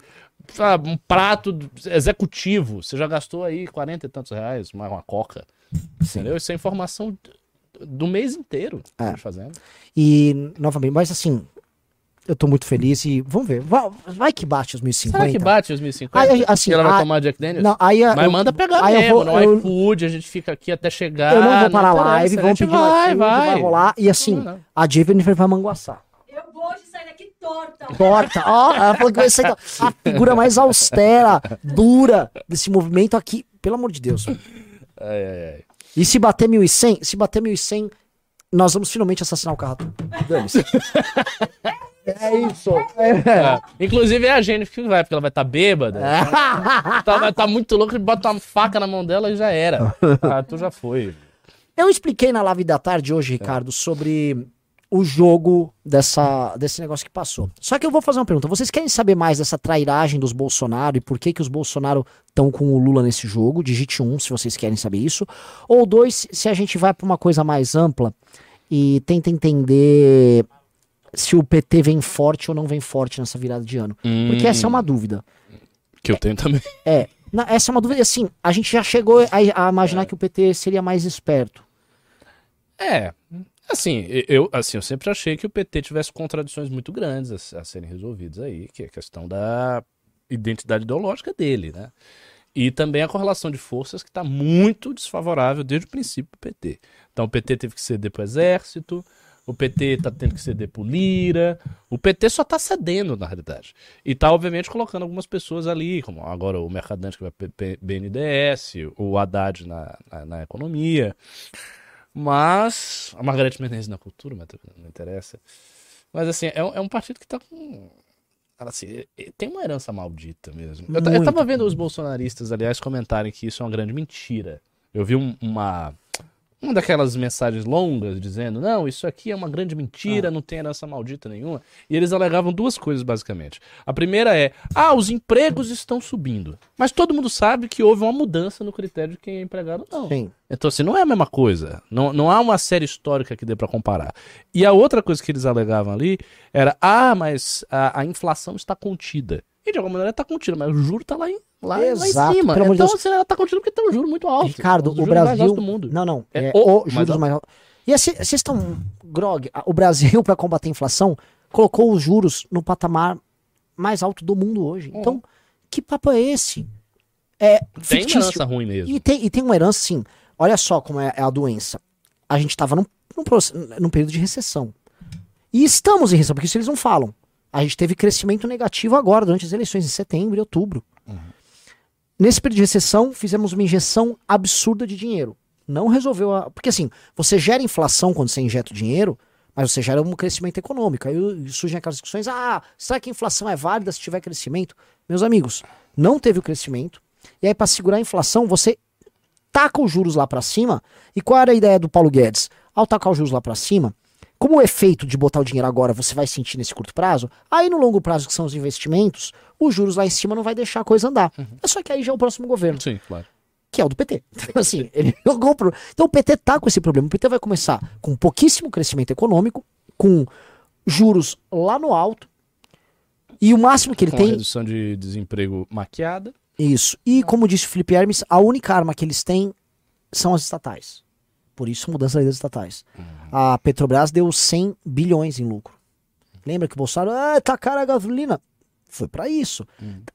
sabe, um prato executivo, você já gastou aí 40 e tantos reais, uma, uma coca. Entendeu? Isso é informação do mês inteiro que É. gente fazendo. e, novamente, mas assim, eu tô muito feliz e vamos ver. Vai, vai que bate os 1050. Será que bate os 1050? Aí, assim, ela vai a- tomar Jack Daniels? Não, aí Mas eu- manda pegar aí eu mesmo, vou- no eu- iFood, a gente fica aqui até chegar. Eu não vou parar a live, vamos pedir vai, iFood, vai, vai rolar. E assim, Não, não. a Jennifer vai manguaçar. Eu vou hoje sair daqui torta. Torta, ó, ela falou que vai ser a figura mais austera, dura desse movimento aqui. Pelo amor de Deus. Ai, ai, ai. E se bater 1100, se bater 1100, nós vamos finalmente assassinar o carro. Dane-se. É isso. É. Inclusive é a Jennifer que vai, porque ela vai estar bêbada. Tá, vai estar muito louca, bota uma faca na mão dela e já era. Ah, tu já foi. Eu expliquei na live da tarde hoje, Ricardo, sobre o jogo dessa, desse negócio que passou. Só que eu vou fazer uma pergunta. Vocês querem saber mais dessa trairagem dos Bolsonaro e por que, que os Bolsonaro estão com o Lula nesse jogo? Digite um se vocês querem saber isso. Ou dois, se a gente vai para uma coisa mais ampla e tenta entender se o PT vem forte ou não vem forte nessa virada de ano. Porque essa é uma dúvida. Que eu tenho também. É, na- essa é uma dúvida. Assim, a gente já chegou a, a imaginar que o PT seria mais esperto. É. Assim, eu, assim, eu sempre achei que o PT tivesse contradições muito grandes a, a serem resolvidas aí, que é a questão da identidade ideológica dele, né? E também a correlação de forças que está muito desfavorável desde o princípio do PT. Então o PT teve que ceder para o Exército, o PT está tendo que ceder para o Lira, o PT só está cedendo, na realidade. E está, obviamente, colocando algumas pessoas ali, como agora o Mercadante que vai para BNDES, o Haddad na, na, na economia. Mas. A Margarete Menezes na cultura, mas não interessa. Mas assim, é, um- é um partido que tá com. Assim, tem uma herança maldita mesmo. Eu, eu tava vendo os bolsonaristas, aliás, comentarem que isso é uma grande mentira. Eu vi um- uma. Uma daquelas mensagens longas dizendo, não, isso aqui é uma grande mentira, não tem herança maldita nenhuma. E eles alegavam duas coisas, basicamente. A primeira é, ah, os empregos estão subindo. Mas todo mundo sabe que houve uma mudança no critério de quem é empregado ou não. Sim. Então, assim, não é a mesma coisa. Não, não há uma série histórica que dê pra comparar. E a outra coisa que eles alegavam ali era: ah, mas a, a inflação está contida. E de alguma maneira está contida, mas o juro está lá em, lá, lá em Exato, cima. Então, Deus. assim, ela está contida porque tem um juro muito alto. Ricardo, o Brasil. altos do mundo. Não, não. É É, o o juros mais alto. E vocês estão. Grog, o Brasil, para combater a inflação, colocou os juros no patamar mais alto do mundo hoje. Então, que papo é esse? É Tem uma fictício. herança ruim mesmo. E tem, e tem uma herança, assim. Olha só como é, é a doença. A gente estava num, num, num período de recessão. E estamos em recessão, porque isso eles não falam. A gente teve crescimento negativo agora, durante as eleições, em setembro e outubro. Nesse período de recessão, fizemos uma injeção absurda de dinheiro. Não resolveu a. Porque assim, você gera inflação quando você injeta o dinheiro, mas você gera um crescimento econômico. Aí surgem aquelas discussões: ah, será que a inflação é válida se tiver crescimento? Meus amigos, não teve o crescimento. E aí, para segurar a inflação, você taca os juros lá para cima. E qual era a ideia do Paulo Guedes? Ao tacar os juros lá para cima, como o efeito de botar o dinheiro agora você vai sentir nesse curto prazo, aí no longo prazo, que são os investimentos, os juros lá em cima não vai deixar a coisa andar. É só que aí já é o próximo governo, Sim, claro. que é o do PT. Então, assim, ele jogou pro... Então o PT tá com esse problema. O PT vai começar com pouquíssimo crescimento econômico, com juros lá no alto, e o máximo que ele Com tem. redução de desemprego maquiada. Isso. E como disse o Felipe Hermes, a única arma que eles têm são as estatais. Por isso, mudança das leis estatais. A Petrobras deu 100 bilhões em lucro. Lembra que o Bolsonaro, ah, tá cara a gasolina. Foi para isso.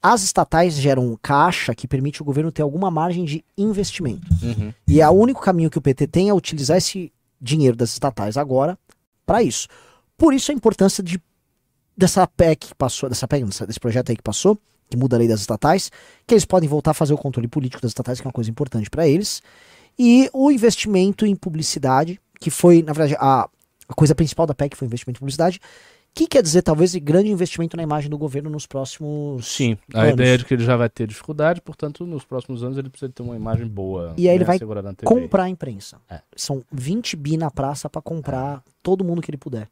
As estatais geram caixa que permite o governo ter alguma margem de investimento. E é o único caminho que o PT tem é utilizar esse dinheiro das estatais agora para isso. Por isso a importância de dessa PEC que passou, dessa PEC, desse projeto aí que passou, que muda a lei das estatais, que eles podem voltar a fazer o controle político das estatais, que é uma coisa importante para eles, e o investimento em publicidade, que foi, na verdade, a, a coisa principal da PEC foi o investimento em publicidade, que quer dizer, talvez, grande investimento na imagem do governo nos próximos Sim, a anos. ideia é de que ele já vai ter dificuldade, portanto, nos próximos anos ele precisa ter uma imagem boa. E aí ele bem vai comprar a imprensa. É. São 20 bi na praça para comprar todo mundo que ele puder.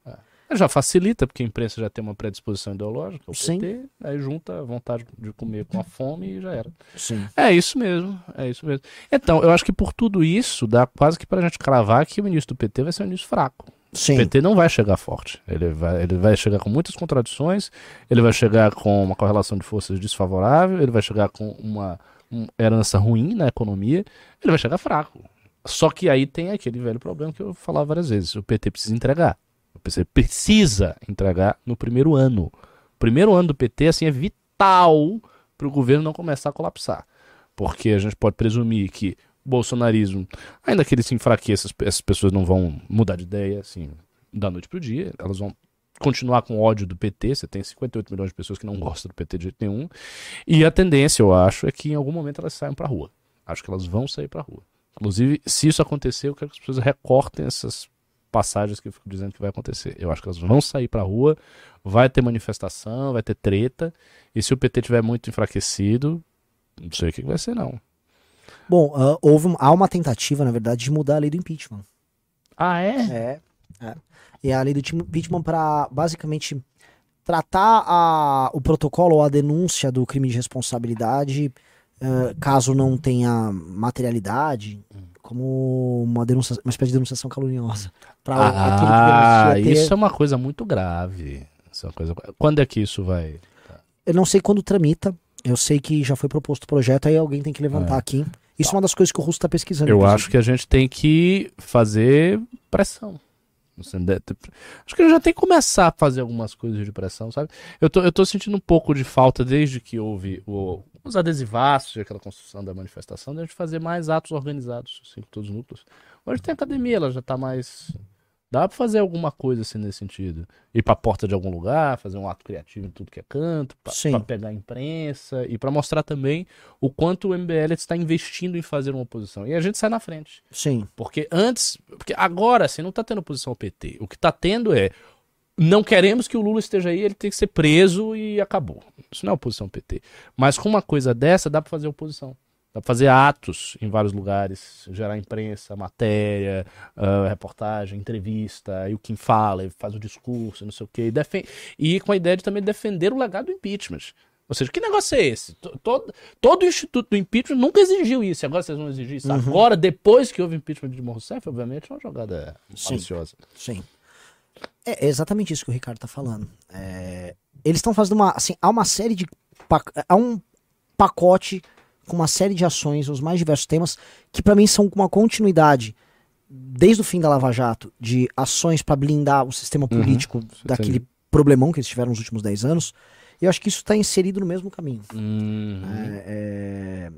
Já facilita, porque a imprensa já tem uma predisposição ideológica, o Sim. PT, aí junta a vontade de comer com a fome e já era. Sim. É isso mesmo, é isso mesmo. Então, eu acho que por tudo isso, dá quase que pra gente cravar que o ministro do PT vai ser um ministro fraco. O Sim. PT não vai chegar forte. Ele vai, ele vai chegar com muitas contradições, ele vai chegar com uma correlação de forças desfavorável, ele vai chegar com uma, uma herança ruim na economia, ele vai chegar fraco. Só que aí tem aquele velho problema que eu falava várias vezes: o PT precisa entregar. O PT precisa entregar no primeiro ano. O primeiro ano do PT assim, é vital para o governo não começar a colapsar. Porque a gente pode presumir que o bolsonarismo, ainda que ele se enfraqueça, essas- pessoas não vão mudar de ideia assim, da noite pro dia. Elas vão continuar com ódio do PT. Você tem 58 milhões de pessoas que não gostam do PT de jeito nenhum. E a tendência, eu acho, é que em algum momento elas saiam pra rua. Acho que elas vão sair pra rua. Inclusive, se isso acontecer, eu quero que as pessoas recortem essas passagens que eu fico dizendo que vai acontecer. Eu acho que elas vão sair pra rua, vai ter manifestação, vai ter treta. E se o PT tiver muito enfraquecido, não sei o que vai ser, não. Bom, ah, houve, um- há uma tentativa, na verdade, de mudar a lei do impeachment. Ah, é? É. E a lei do impeachment para basicamente tratar a, o protocolo ou a denúncia do crime de responsabilidade, eh, caso não tenha materialidade, como uma denúncia, uma espécie de denunciação caluniosa. Pra aquele que Ah, denuncia ter- isso é uma coisa muito grave. Isso é uma coisa... Quando é que isso vai... Eu não sei quando tramita. Eu sei que já foi proposto o projeto, aí alguém tem que levantar aqui. Isso é uma das coisas que o Russo está pesquisando. Eu inclusive. acho que a gente tem que fazer pressão. Acho que a gente já tem que começar a fazer algumas coisas de pressão, sabe? Eu tô, eu tô sentindo um pouco de falta desde que houve o- os adesivaços, aquela construção da manifestação, de a gente fazer mais atos organizados, assim, com todos os núcleos. Hoje tem academia, ela já tá mais. Dá pra fazer alguma coisa assim nesse sentido. Ir pra porta de algum lugar, fazer um ato criativo em tudo que é canto, pra pegar a imprensa e pra mostrar também o quanto o MBL está investindo em fazer uma oposição. E a gente sai na frente. Sim. Porque antes. Porque agora, assim, não tá tendo oposição ao PT. O que tá tendo é. Não queremos que o Lula esteja aí, ele tem que ser preso e acabou. Isso não é oposição PT. Mas com uma coisa dessa, dá pra fazer oposição. Dá pra fazer atos em vários lugares, gerar imprensa, matéria, ah, reportagem, entrevista, aí o Kim fala, faz o discurso, não sei o quê, e, defen- e com a ideia de também defender o legado do impeachment. Ou seja, que negócio é esse? To- Todo, todo o instituto do impeachment nunca exigiu isso, e agora vocês vão exigir isso. Agora, depois que houve impeachment de Dilma Rousseff, obviamente é uma jogada Sim. maliciosa. Sim. É exatamente isso que o Ricardo tá falando. É, eles estão fazendo uma. Assim, há uma série de. Há um pacote com uma série de ações, os mais diversos temas, que pra mim são uma continuidade, desde o fim da Lava Jato, de ações pra blindar o sistema político daquele problemão que eles tiveram nos últimos 10 anos. E eu acho que isso tá inserido no mesmo caminho. Uhum. É, é,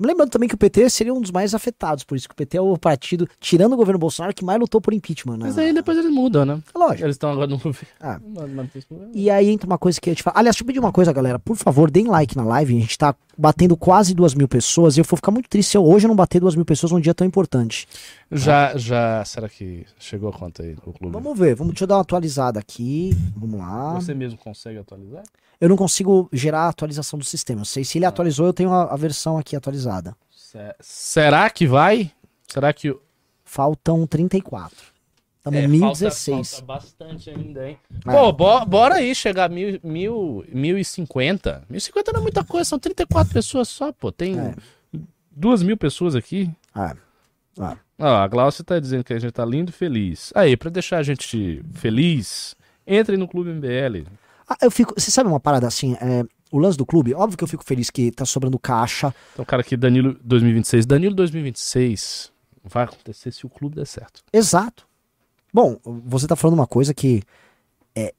Lembrando também que o PT seria um dos mais afetados, por isso que o PT é o partido, tirando o governo Bolsonaro, que mais lutou por impeachment. Né? Mas aí depois eles mudam, né? Lógico. Eles estão agora no governo. Ah. E aí entra uma coisa que eu te falar. Aliás, deixa eu pedir uma coisa, galera. Por favor, deem like na live. A gente tá batendo quase duas mil pessoas. E eu vou ficar muito triste se eu hoje não bater duas mil pessoas num dia tão importante. Já, já. Será que chegou a conta aí o clube? Vamos ver. Vamos, deixa eu dar uma atualizada aqui. Vamos lá. Você mesmo consegue atualizar? Eu não consigo gerar a atualização do sistema. Eu sei se ele atualizou, eu tenho a, a versão aqui atualizada. Se- Será que vai? Será que. Faltam 34. Estamos É, em falta- 1016. Falta bastante ainda, hein? É. Pô, bo- bora aí chegar a mil, mil, 1050. 1050 não é muita coisa, são 34 pessoas só, pô. Tem É. duas mil pessoas aqui. Ah, ah. Ó, a Glaucia tá dizendo que a gente tá lindo e feliz. Aí, pra deixar a gente feliz, entre no Clube MBL. Ah, eu fico. Você sabe uma parada assim? é, o lance do clube, óbvio que eu fico feliz que tá sobrando caixa. Então, cara, aqui, Danilo 2026. Danilo 2026 vai acontecer se o clube der certo. Exato. Bom, você tá falando uma coisa que é,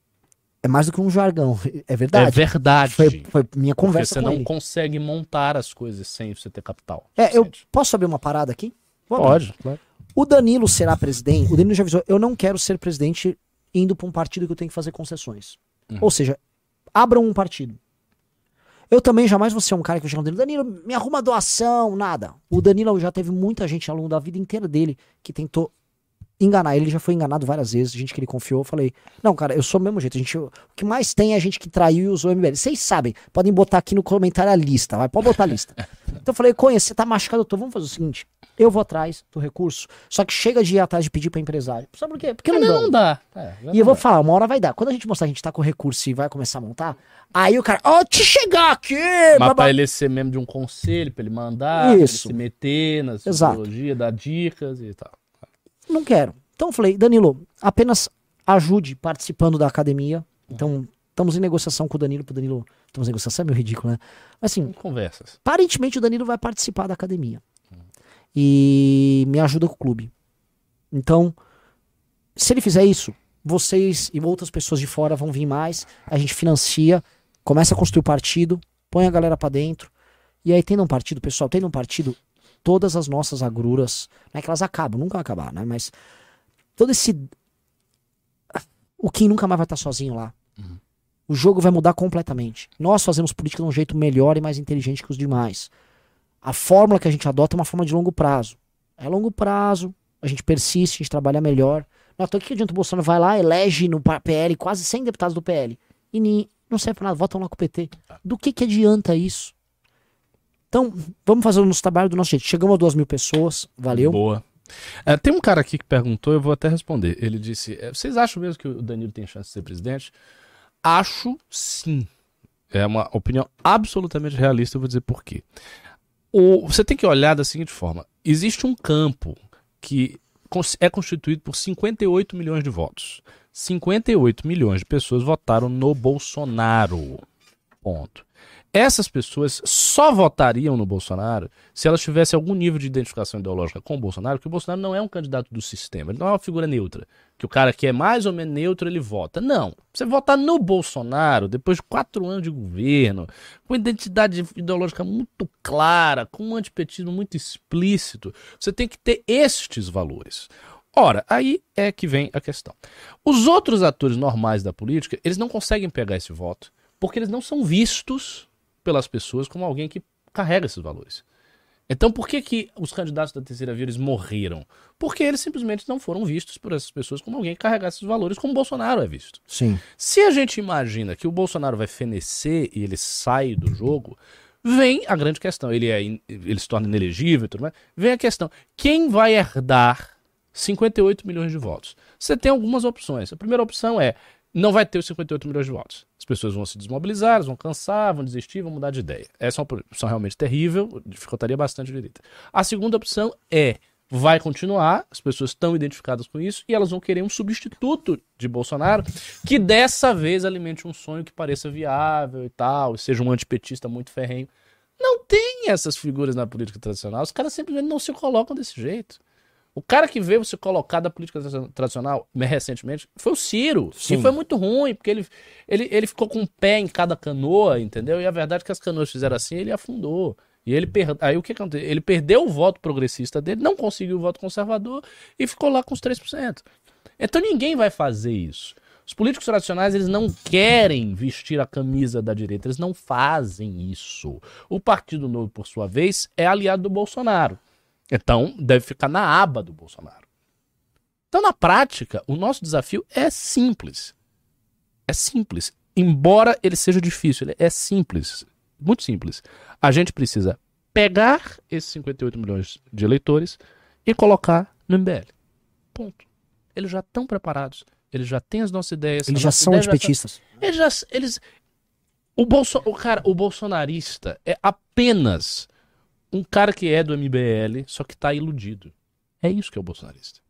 é mais do que um jargão. É verdade. É verdade. Foi, foi minha porque conversa você com não ele. consegue montar as coisas sem você ter capital. É, eu posso abrir uma parada aqui? Vou abrir. Pode, claro. O Danilo será presidente. O Danilo já avisou: eu não quero ser presidente indo pra um partido que eu tenho que fazer concessões. Uhum. Ou seja, abram um partido. Eu também jamais vou ser um cara que chegar no Danilo, Danilo, me arruma doação, nada. O Danilo já teve muita gente ao longo da vida inteira dele que tentou enganar ele, já foi enganado várias vezes, gente que ele confiou. Eu falei, não, cara, eu sou do mesmo jeito. A gente, o que mais tem é a gente que traiu e usou o MBL. Vocês sabem, podem botar aqui no comentário a lista, vai, pode botar a lista. então eu falei, Conha, você tá machucado, eu tô, vamos fazer o seguinte, eu vou atrás do recurso, só que chega de ir atrás de pedir pra empresário. Sabe por quê? Porque não, Não, dão. não dá. É, E eu vou falar, uma hora vai dar. Quando a gente mostrar que a gente tá com recurso e vai começar a montar, aí o cara, ó, te chegar aqui! Mas babá." pra ele ser membro de um conselho, pra ele mandar, pra ele Isso. se meter nas Exato. ideologias, dar dicas e tal. Não quero. Então eu falei, Danilo, apenas ajude participando da academia. Então, estamos em negociação com o Danilo, pro Danilo. Estamos em negociação, é meio ridículo, né? Mas assim, Conversas. aparentemente o Danilo vai participar da academia. E me ajuda com o clube. Então, se ele fizer isso, vocês e outras pessoas de fora vão vir mais, a gente financia, começa a construir o partido, põe a galera pra dentro. E aí, tendo um partido, pessoal, tendo um partido, todas as nossas agruras, não é que elas acabam, nunca vão acabar, né? Mas todo esse. O Kim nunca mais vai estar sozinho lá. O jogo vai mudar completamente. Nós fazemos política de um jeito melhor e mais inteligente que os demais. A fórmula que a gente adota é uma forma de longo prazo. É longo prazo, a gente persiste, a gente trabalha melhor. Não, então o que adianta o Bolsonaro vai lá, elege no PL quase 100 deputados do PL. E ni- não serve pra nada, votam lá com o PT. Do que que adianta isso? Então, vamos fazer o nosso trabalho do nosso jeito. Chegamos a duas mil pessoas, valeu. Boa. É, tem um cara aqui que perguntou, eu vou até responder. Ele disse: é, Vocês acham mesmo que o Danilo tem chance de ser presidente? Acho sim. É uma opinião absolutamente realista, eu vou dizer por quê. O, você tem que olhar da seguinte forma: existe um campo que é constituído por 58 milhões de votos. 58 milhões de pessoas votaram no Bolsonaro. Ponto. Essas pessoas só votariam no Bolsonaro se elas tivessem algum nível de identificação ideológica com o Bolsonaro, que o Bolsonaro não é um candidato do sistema, ele não é uma figura neutra. Que o cara que é mais ou menos neutro, ele vota. Não. Você votar no Bolsonaro, depois de quatro anos de governo, com identidade ideológica muito clara, com um antipetismo muito explícito, você tem que ter estes valores. Ora, aí é que vem a questão. Os outros atores normais da política, eles não conseguem pegar esse voto, porque eles não são vistos pelas pessoas como alguém que carrega esses valores. Então, por que, que os candidatos da terceira via eles morreram? Porque eles simplesmente não foram vistos por essas pessoas como alguém que carregasse esses valores, como o Bolsonaro é visto. Sim. Se a gente imagina que o Bolsonaro vai fenecer e ele sai do jogo, vem a grande questão. Ele, é in- ele se torna inelegível e tudo mais. Vem a questão: quem vai herdar 58 milhões de votos? Você tem algumas opções. A primeira opção é: não vai ter os 58 milhões de votos. As pessoas vão se desmobilizar, vão cansar, vão desistir, vão mudar de ideia. Essa é uma opção realmente terrível, dificultaria bastante a direita. A segunda opção é vai continuar, as pessoas estão identificadas com isso e elas vão querer um substituto de Bolsonaro que dessa vez alimente um sonho que pareça viável e tal, e seja um antipetista muito ferrenho. Não tem essas figuras na política tradicional, os caras simplesmente não se colocam desse jeito. O cara que veio se colocar da política tra- tradicional mais recentemente foi o Ciro. Sim. E foi muito ruim, porque ele, ele, ele ficou com um pé em cada canoa, entendeu? E a verdade é que as canoas fizeram assim, ele afundou. E ele per... aí o que aconteceu? Ele perdeu o voto progressista dele, não conseguiu o voto conservador e ficou lá com os 3%. Então ninguém vai fazer isso. Os políticos tradicionais, eles não querem vestir a camisa da direita, eles não fazem isso. O Partido Novo, por sua vez, é aliado do Bolsonaro. Então, deve ficar na aba do Bolsonaro. Então, na prática, o nosso desafio é simples. É simples. Embora ele seja difícil, ele é simples. Muito simples. A gente precisa pegar esses 58 milhões de eleitores e colocar no MBL. Ponto. Eles já estão preparados. Eles já têm as nossas ideias. Eles já são antipetistas. eles já. Eles, o, Bolso, o cara, o bolsonarista é apenas um cara que é do MBL, só que tá iludido. É isso que é o bolsonarista.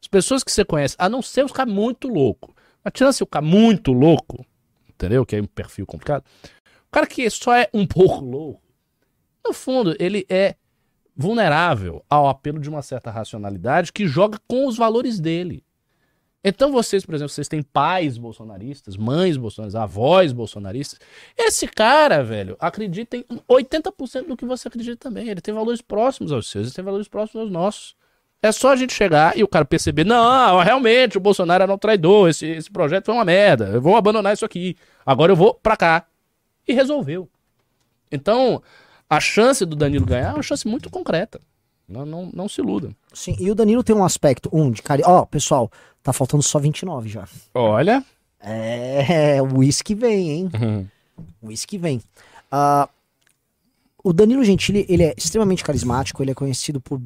As pessoas que você conhece, a não ser os caras muito louco. Mas tirando se o cara muito louco, entendeu? Que é um perfil complicado. O cara que só é um pouco louco, no fundo, ele é vulnerável ao apelo de uma certa racionalidade que joga com os valores dele. Então vocês, por exemplo, vocês têm pais bolsonaristas, mães bolsonaristas, avós bolsonaristas. Esse cara, velho, acredita em 80% do que você acredita também. Ele tem valores próximos aos seus, ele tem valores próximos aos nossos. É só a gente chegar e o cara perceber, não, realmente o Bolsonaro era um traidor, esse, esse projeto foi uma merda, eu vou abandonar isso aqui, agora eu vou pra cá. E resolveu. Então, a chance do Danilo ganhar é uma chance muito concreta. Não, não, não se iludam. Sim, e o Danilo tem um aspecto, um, de cari... Ó, pessoal, tá faltando só 29 já. Olha. É, o uísque vem, hein? O uísque vem. Ah, o Danilo Gentili, ele é extremamente carismático, ele é conhecido por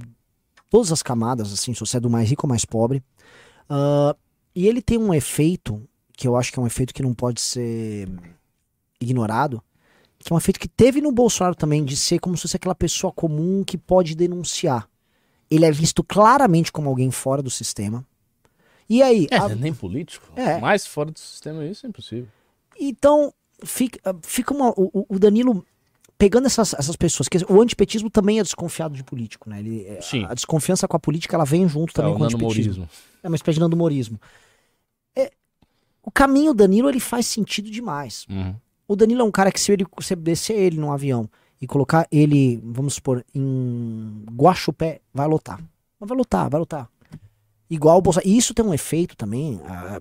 todas as camadas, assim, se você é do mais rico ou mais pobre. Ah, e ele tem um efeito, que eu acho que é um efeito que não pode ser ignorado, que é um efeito que teve no Bolsonaro também, de ser como se fosse aquela pessoa comum que pode denunciar. Ele é visto claramente como alguém fora do sistema. E aí, É, a- nem político. É. Mais fora do sistema isso é impossível. Então, fica, fica uma, o, o Danilo pegando essas, essas pessoas, que o antipetismo também é desconfiado de político, né? Ele, é, Sim. A desconfiança com a política, ela vem junto também é com o antipetismo. nanomorismo. É uma espécie de nandomorismo. É, o caminho Danilo, ele faz sentido demais. Uhum. O Danilo é um cara que se ele se descer ele num avião e colocar ele, vamos supor, em Guaxupé, vai lotar. Mas vai lotar, vai lotar. Igual o Bolsonaro. E isso tem um efeito também ah,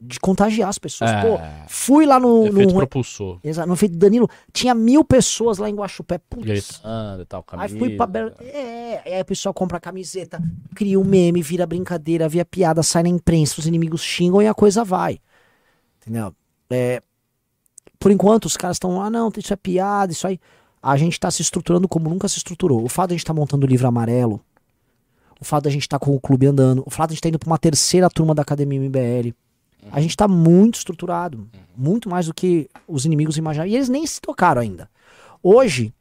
de contagiar as pessoas. É. Pô, fui lá no, Efeito no, propulsor. Exato, no efeito do Danilo, tinha mil pessoas lá em Guaxupé. Putz. Gritando e tal, Aí camisa. fui pra Belo... É, aí o pessoal compra a camiseta, cria um meme, vira brincadeira, vira piada, sai na imprensa, os inimigos xingam e a coisa vai. Entendeu? É, por enquanto, os caras estão, ah, não, isso é piada, isso aí. A gente tá se estruturando como nunca se estruturou. O fato de a gente estar montando o livro amarelo, o fato da gente estar com o clube andando, o fato de a gente estar indo para uma terceira turma da Academia MBL. A gente está muito estruturado, muito mais do que os inimigos imaginavam. E eles nem se tocaram ainda. Hoje,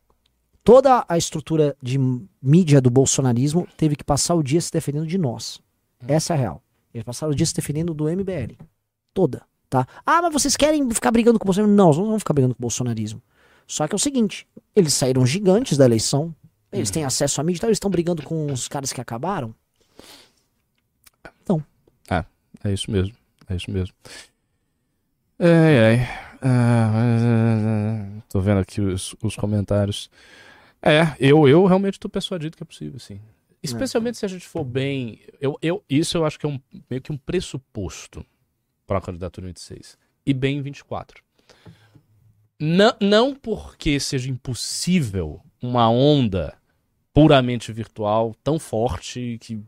toda a estrutura de mídia do bolsonarismo teve que passar o dia se defendendo de nós. Essa é a real. Eles passaram o dia se defendendo do MBL. Toda, tá? Ah, mas vocês querem ficar brigando com o Bolsonaro? Não, nós não vamos ficar brigando com o bolsonarismo. Só que é o seguinte, eles saíram gigantes da eleição, eles têm acesso à mídia, então eles estão brigando com os caras que acabaram. É isso mesmo. É isso mesmo. Ai, ai. Ah, ah, tô vendo aqui os, os comentários. É, eu, eu realmente tô persuadido que é possível, sim. Especialmente se a gente for bem. Eu, eu, isso eu acho que é um, meio que um pressuposto para a candidatura em 26. E bem em 24. Não, não porque seja impossível uma onda puramente virtual tão forte que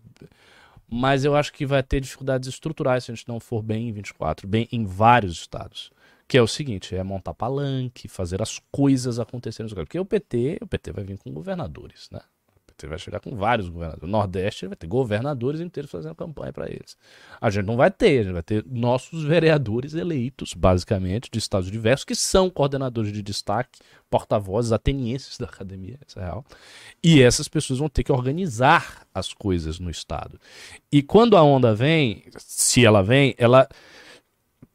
mas eu acho que vai ter dificuldades estruturais se a gente não for bem em 24, bem em vários estados. Que é o seguinte, é montar palanque, fazer as coisas acontecerem. Porque o PT, o PT vai vir com governadores, né? PT vai chegar com vários governadores. O Nordeste vai ter governadores inteiros fazendo campanha para eles. A gente não vai ter, a gente vai ter nossos vereadores eleitos, basicamente, de estados diversos, que são coordenadores de destaque, porta-vozes atenienses da academia, isso é real. E essas pessoas vão ter que organizar as coisas no estado. E quando a onda vem, se ela vem, ela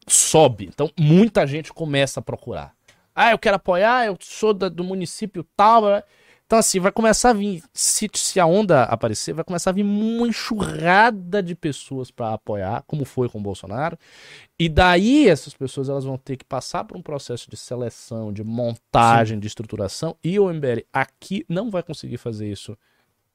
sobe. Então muita gente começa a procurar. Ah, eu quero apoiar, eu sou da- do município tal. Então, assim, vai começar a vir. Se, se a onda aparecer, vai começar a vir uma enxurrada de pessoas para apoiar, como foi com o Bolsonaro. E daí essas pessoas elas vão ter que passar por um processo de seleção, de montagem, de estruturação. E o MBL aqui não vai conseguir fazer isso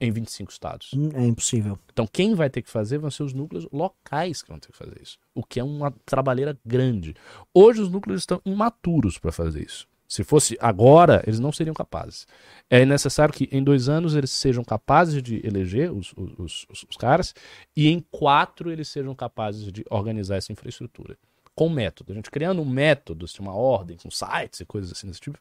em 25 estados. Hum, É impossível. Então, quem vai ter que fazer vão ser os núcleos locais que vão ter que fazer isso. O que é uma trabalheira grande. Hoje, os núcleos estão imaturos para fazer isso. Se fosse agora, eles não seriam capazes. É necessário que em dois anos eles sejam capazes de eleger os, os, os, os caras e em quatro eles sejam capazes de organizar essa infraestrutura. Com método. A gente criando um método, uma ordem, com sites e coisas assim desse tipo.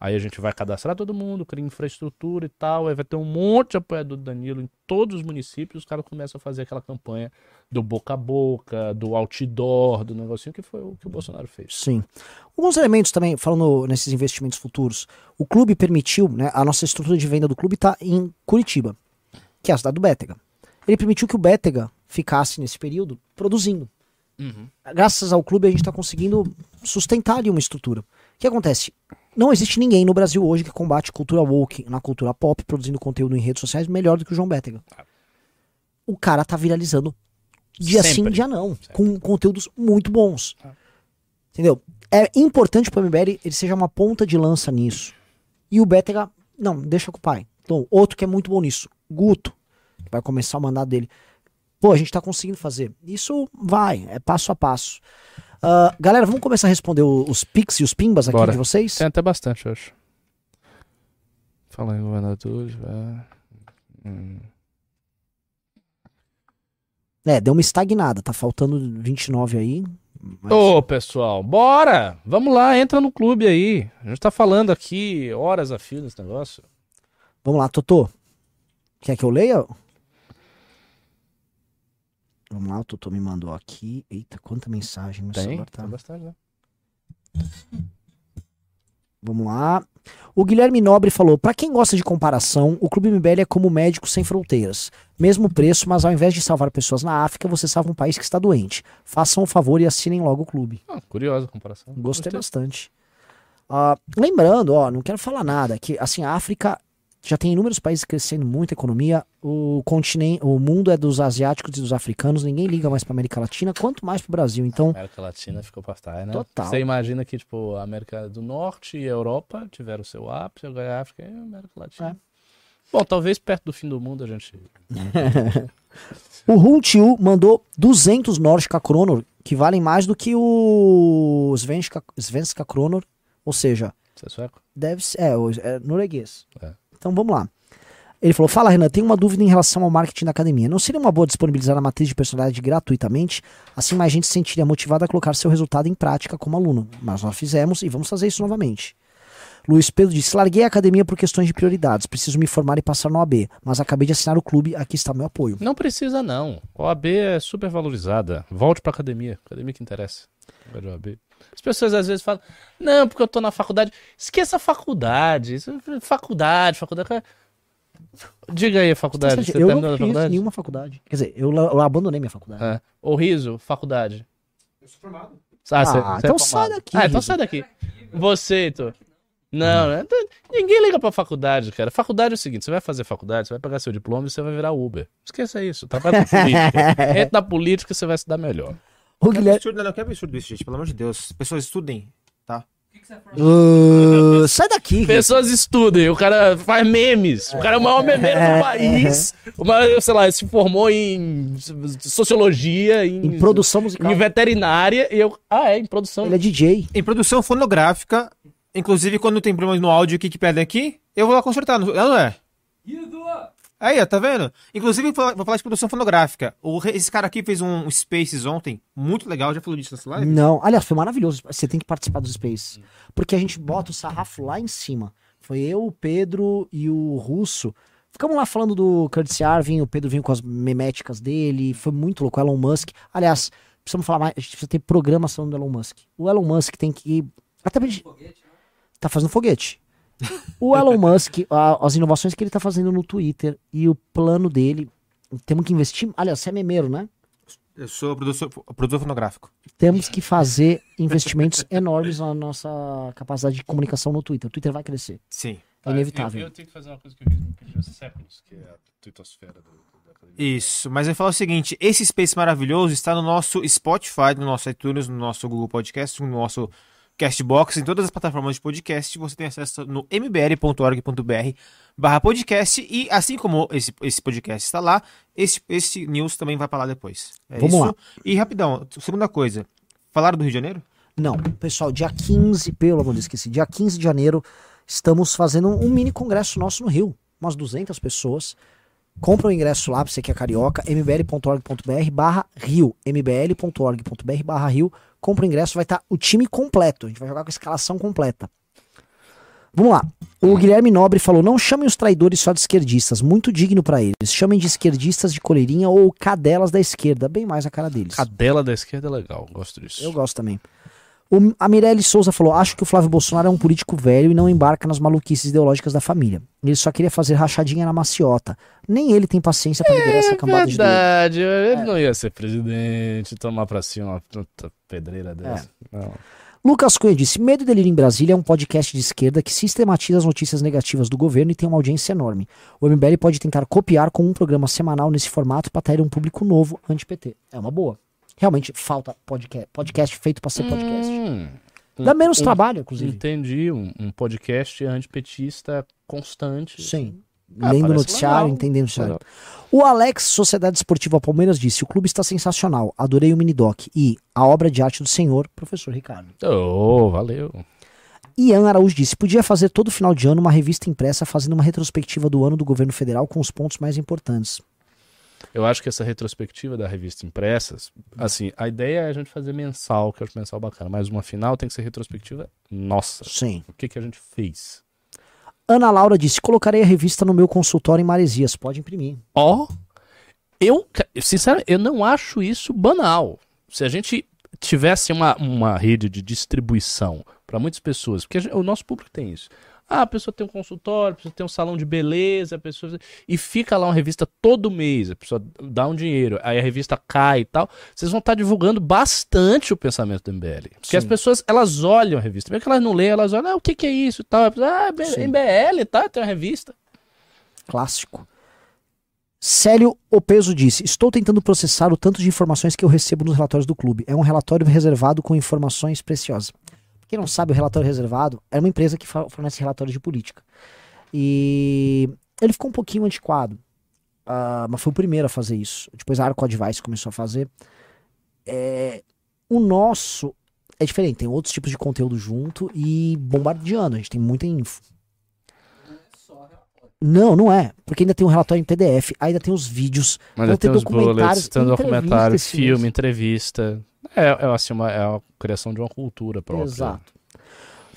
Aí a gente vai cadastrar todo mundo, cria infraestrutura e tal. Aí vai ter um monte de apoiador do Danilo em todos os municípios. Os caras começam a fazer aquela campanha do boca a boca, do outdoor, do negocinho que foi o que o Bolsonaro fez. Sim. Alguns elementos também, falando nesses investimentos futuros. O clube permitiu, né, a nossa estrutura de venda do clube está em Curitiba, que é a cidade do Bétega. Ele permitiu que o Bétega ficasse nesse período produzindo. Graças ao clube a gente está conseguindo sustentar ali uma estrutura. O que acontece? Não existe ninguém no Brasil hoje que combate cultura woke na cultura pop, produzindo conteúdo em redes sociais melhor do que o João Bétega. O cara tá viralizando dia sim, Sempre. dia não, com conteúdos muito bons. Entendeu? É importante pro MBL ele seja uma ponta de lança nisso. E o Bétega, não, deixa com o pai. Então, outro que é muito bom nisso, Guto, que vai começar o mandato dele. Pô, a gente tá conseguindo fazer. Isso vai, é passo a passo. Ah, galera, vamos começar a responder os pics e os pimbas aqui Bora. de vocês? Tem até bastante, eu acho. Fala em governadores. vai. Hum. É, deu uma estagnada, tá faltando 29 aí. mas- Ô, pessoal, bora! Vamos lá, entra no clube aí. A gente tá falando aqui horas a fio desse negócio. Vamos lá, Totô. Quer que eu leia? Vamos lá, o Totô me mandou aqui. Eita, quanta mensagem. Meu Tem? celular tá- Tem bastante, né? Vamos lá. O Guilherme Nobre falou: Pra quem gosta de comparação, o Clube MBL é como médico sem fronteiras. Mesmo preço, mas ao invés de salvar pessoas na África, você salva um país que está doente. Façam o favor e assinem logo o clube. Ah, curiosa a comparação. Gostei bastante. Ah, lembrando, ó, não quero falar nada, que assim, a África já tem inúmeros países crescendo muito a economia. O continente, o mundo é dos asiáticos e dos africanos, ninguém liga mais pra América Latina, quanto mais pro Brasil. Então, América Latina ficou pra trás, né? Total. Você imagina que, tipo, a América do Norte e a Europa tiveram o seu ápice, agora a África e a América Latina. É. Bom, talvez perto do fim do mundo a gente. o Hun Tiu mandou 200 Nordica Kronor, que valem mais do que o Svenska, Svenska Kronor, ou seja, Você é sueco? Deve ser, é, o- é norueguês. É. Então vamos lá. Ele falou: Fala, Renan, tenho uma dúvida em relação ao marketing da academia. Não seria uma boa disponibilizar a matriz de personalidade gratuitamente? Assim mais gente se sentiria motivada a colocar seu resultado em prática como aluno. Mas nós fizemos e vamos fazer isso novamente. Luiz Pedro disse: larguei a academia por questões de prioridades. Preciso me formar e passar no AB. Mas acabei de assinar o clube. Aqui está meu apoio. Não precisa, não. O OAB é super valorizada. Volte pra academia. Academia que interessa. OAB. As pessoas às vezes falam, não, porque eu tô na faculdade. Esqueça a faculdade. É Faculdade, faculdade. Diga aí a faculdade. Você eu não fiz faculdade? nenhuma faculdade. Quer dizer, eu, eu abandonei minha faculdade. É. Ô, Riso, faculdade. Eu sou formado. Ah, cê- Ah, cê então é sai daqui, Ah, então sai daqui. Você, Heitor. Não, né? Ninguém liga pra faculdade, cara. Faculdade é o seguinte: você vai fazer faculdade, você vai pegar seu diploma e você vai virar Uber. Esqueça isso. Trabalha na política. Entra na política, você vai se dar melhor. O Que Guilherme. absurdo, não, que absurdo isso, gente. Pelo amor de Deus. Pessoas estudem, tá? Ah, sai daqui. Pessoas estudem, o cara faz memes. O cara é o maior memeiro do país. O maior, sei lá, se formou em sociologia, em, Em produção musical. em veterinária. E eu. Ah, é, em produção. Ele é DJ. Em produção fonográfica, inclusive quando tem problemas no áudio aqui que pedem aqui, eu vou lá consertar, não, não é? Aí, ó, tá vendo? Inclusive, vou vou falar de produção fonográfica. O esse cara aqui fez um Spaces ontem, muito legal, já falou disso nessa live? Não, aliás, foi maravilhoso. Você tem que participar dos Space. Porque a gente bota o sarrafo lá em cima. Foi eu, o Pedro e o Russo. Ficamos lá falando do Curtis Arvin, o Pedro vinha com as meméticas dele, foi muito louco. O Elon Musk. Aliás, precisamos falar mais. A gente precisa ter programa falando do Elon Musk. O Elon Musk tem que. Até pra gente. Tá fazendo foguete. O Elon Musk, a- as inovações que ele tá fazendo no Twitter e o plano dele. Temos que investir. Aliás, você é memeiro, né? Eu sou produtor, produtor fonográfico. temos que fazer investimentos enormes na nossa capacidade de comunicação no Twitter. O Twitter vai crescer. Sim. É inevitável. Eu, tenho que fazer uma coisa que eu me pediu há séculos, que é a twittosfera do, da academia. Isso, mas eu falo o seguinte: esse Space maravilhoso está no nosso Spotify, no nosso iTunes, no nosso Google Podcast, no nosso Castbox, em todas as plataformas de podcast. Você tem acesso no mbl.org.br barra podcast. E assim como esse, esse podcast está lá, esse, esse news também vai para lá depois. É Vamos isso. lá. E rapidão, segunda coisa. Falaram do Rio de Janeiro? Não, pessoal, dia 15, pelo amor de Deus, esqueci, dia 15 de janeiro, estamos fazendo um mini congresso nosso no Rio. Umas 200 pessoas. Compra o ingresso lá, pra você que é carioca, mbl.org.br barra Rio. mbl.org.br barra Rio. Compra o ingresso, vai estar o time completo. A gente vai jogar com a escalação completa. Vamos lá. O Guilherme Nobre falou: não chamem os traidores só de esquerdistas, muito digno pra eles. Chamem de esquerdistas de coleirinha ou cadelas da esquerda, bem mais a cara deles. Cadela da esquerda é legal, gosto disso. Eu gosto também. O, a Mirelle Souza falou: Acho que o Flávio Bolsonaro é um político velho e não embarca nas maluquices ideológicas da família. Ele só queria fazer rachadinha na maciota. Nem ele tem paciência pra liderar essa cambada de doido. Verdade, ele não ia ser presidente, tomar pra cima uma puta pedreira dessa. Não. Lucas Cunha disse: Medo e Delírio em Brasília é um podcast de esquerda que sistematiza as notícias negativas do governo e tem uma audiência enorme. O MBL pode tentar copiar com um programa semanal nesse formato para atrair um público novo anti-PT. É uma boa. Realmente falta podcast, podcast feito para ser podcast. Hum, Dá menos um- trabalho, inclusive. Entendi, um, um podcast antipetista constante. Sim. Ah, Lendo o noticiário, legal. entendendo o noticiário. O Alex, Sociedade Esportiva Palmeiras, disse: O clube está sensacional, adorei o minidoc. E a obra de arte do senhor, professor Ricardo. Oh, valeu. Ian Araújo disse: Podia fazer todo final de ano uma revista impressa fazendo uma retrospectiva do ano do governo federal com os pontos mais importantes. Eu acho que essa retrospectiva da revista impressas, assim, a ideia é a gente fazer mensal, que eu acho mensal bacana, mas uma final tem que ser retrospectiva nossa. Sim. O que, que a gente fez? Ana Laura disse: Colocarei a revista no meu consultório em Maresias. Pode imprimir. Ó, eu, ca- sinceramente, eu não acho isso banal. Se a gente tivesse uma, uma rede de distribuição para muitas pessoas, porque gente- o nosso público tem isso. Ah, a pessoa tem um consultório, a pessoa tem um salão de beleza, a pessoa. E fica lá uma revista todo mês, a pessoa dá um dinheiro, aí a revista cai e tal. Vocês vão estar divulgando bastante o pensamento do MBL. Porque as pessoas, elas olham a revista. Mesmo que elas não leem, elas olham, ah, o que, que é isso e tal. Ah, Sim. MBL, tá? Tem uma revista. Clássico. Célio Opeso disse: Estou tentando processar o tanto de informações que eu recebo nos relatórios do clube. É um relatório reservado com informações preciosas. Quem não sabe, o relatório reservado é uma empresa que fornece relatórios de política. E ele ficou um pouquinho antiquado. ah, mas foi o primeiro a fazer isso. Depois a Arco Advice começou a fazer. É, o nosso é diferente, tem outros tipos de conteúdo junto e bombardeando. A gente tem muita info. Não, não é. Porque ainda tem um relatório em PDF, ainda tem os vídeos. Aí tem os bullets, documentários, tem documentário, entrevistas, filme, entrevista. É, é, assim, uma, é a criação de uma cultura própria. Exato.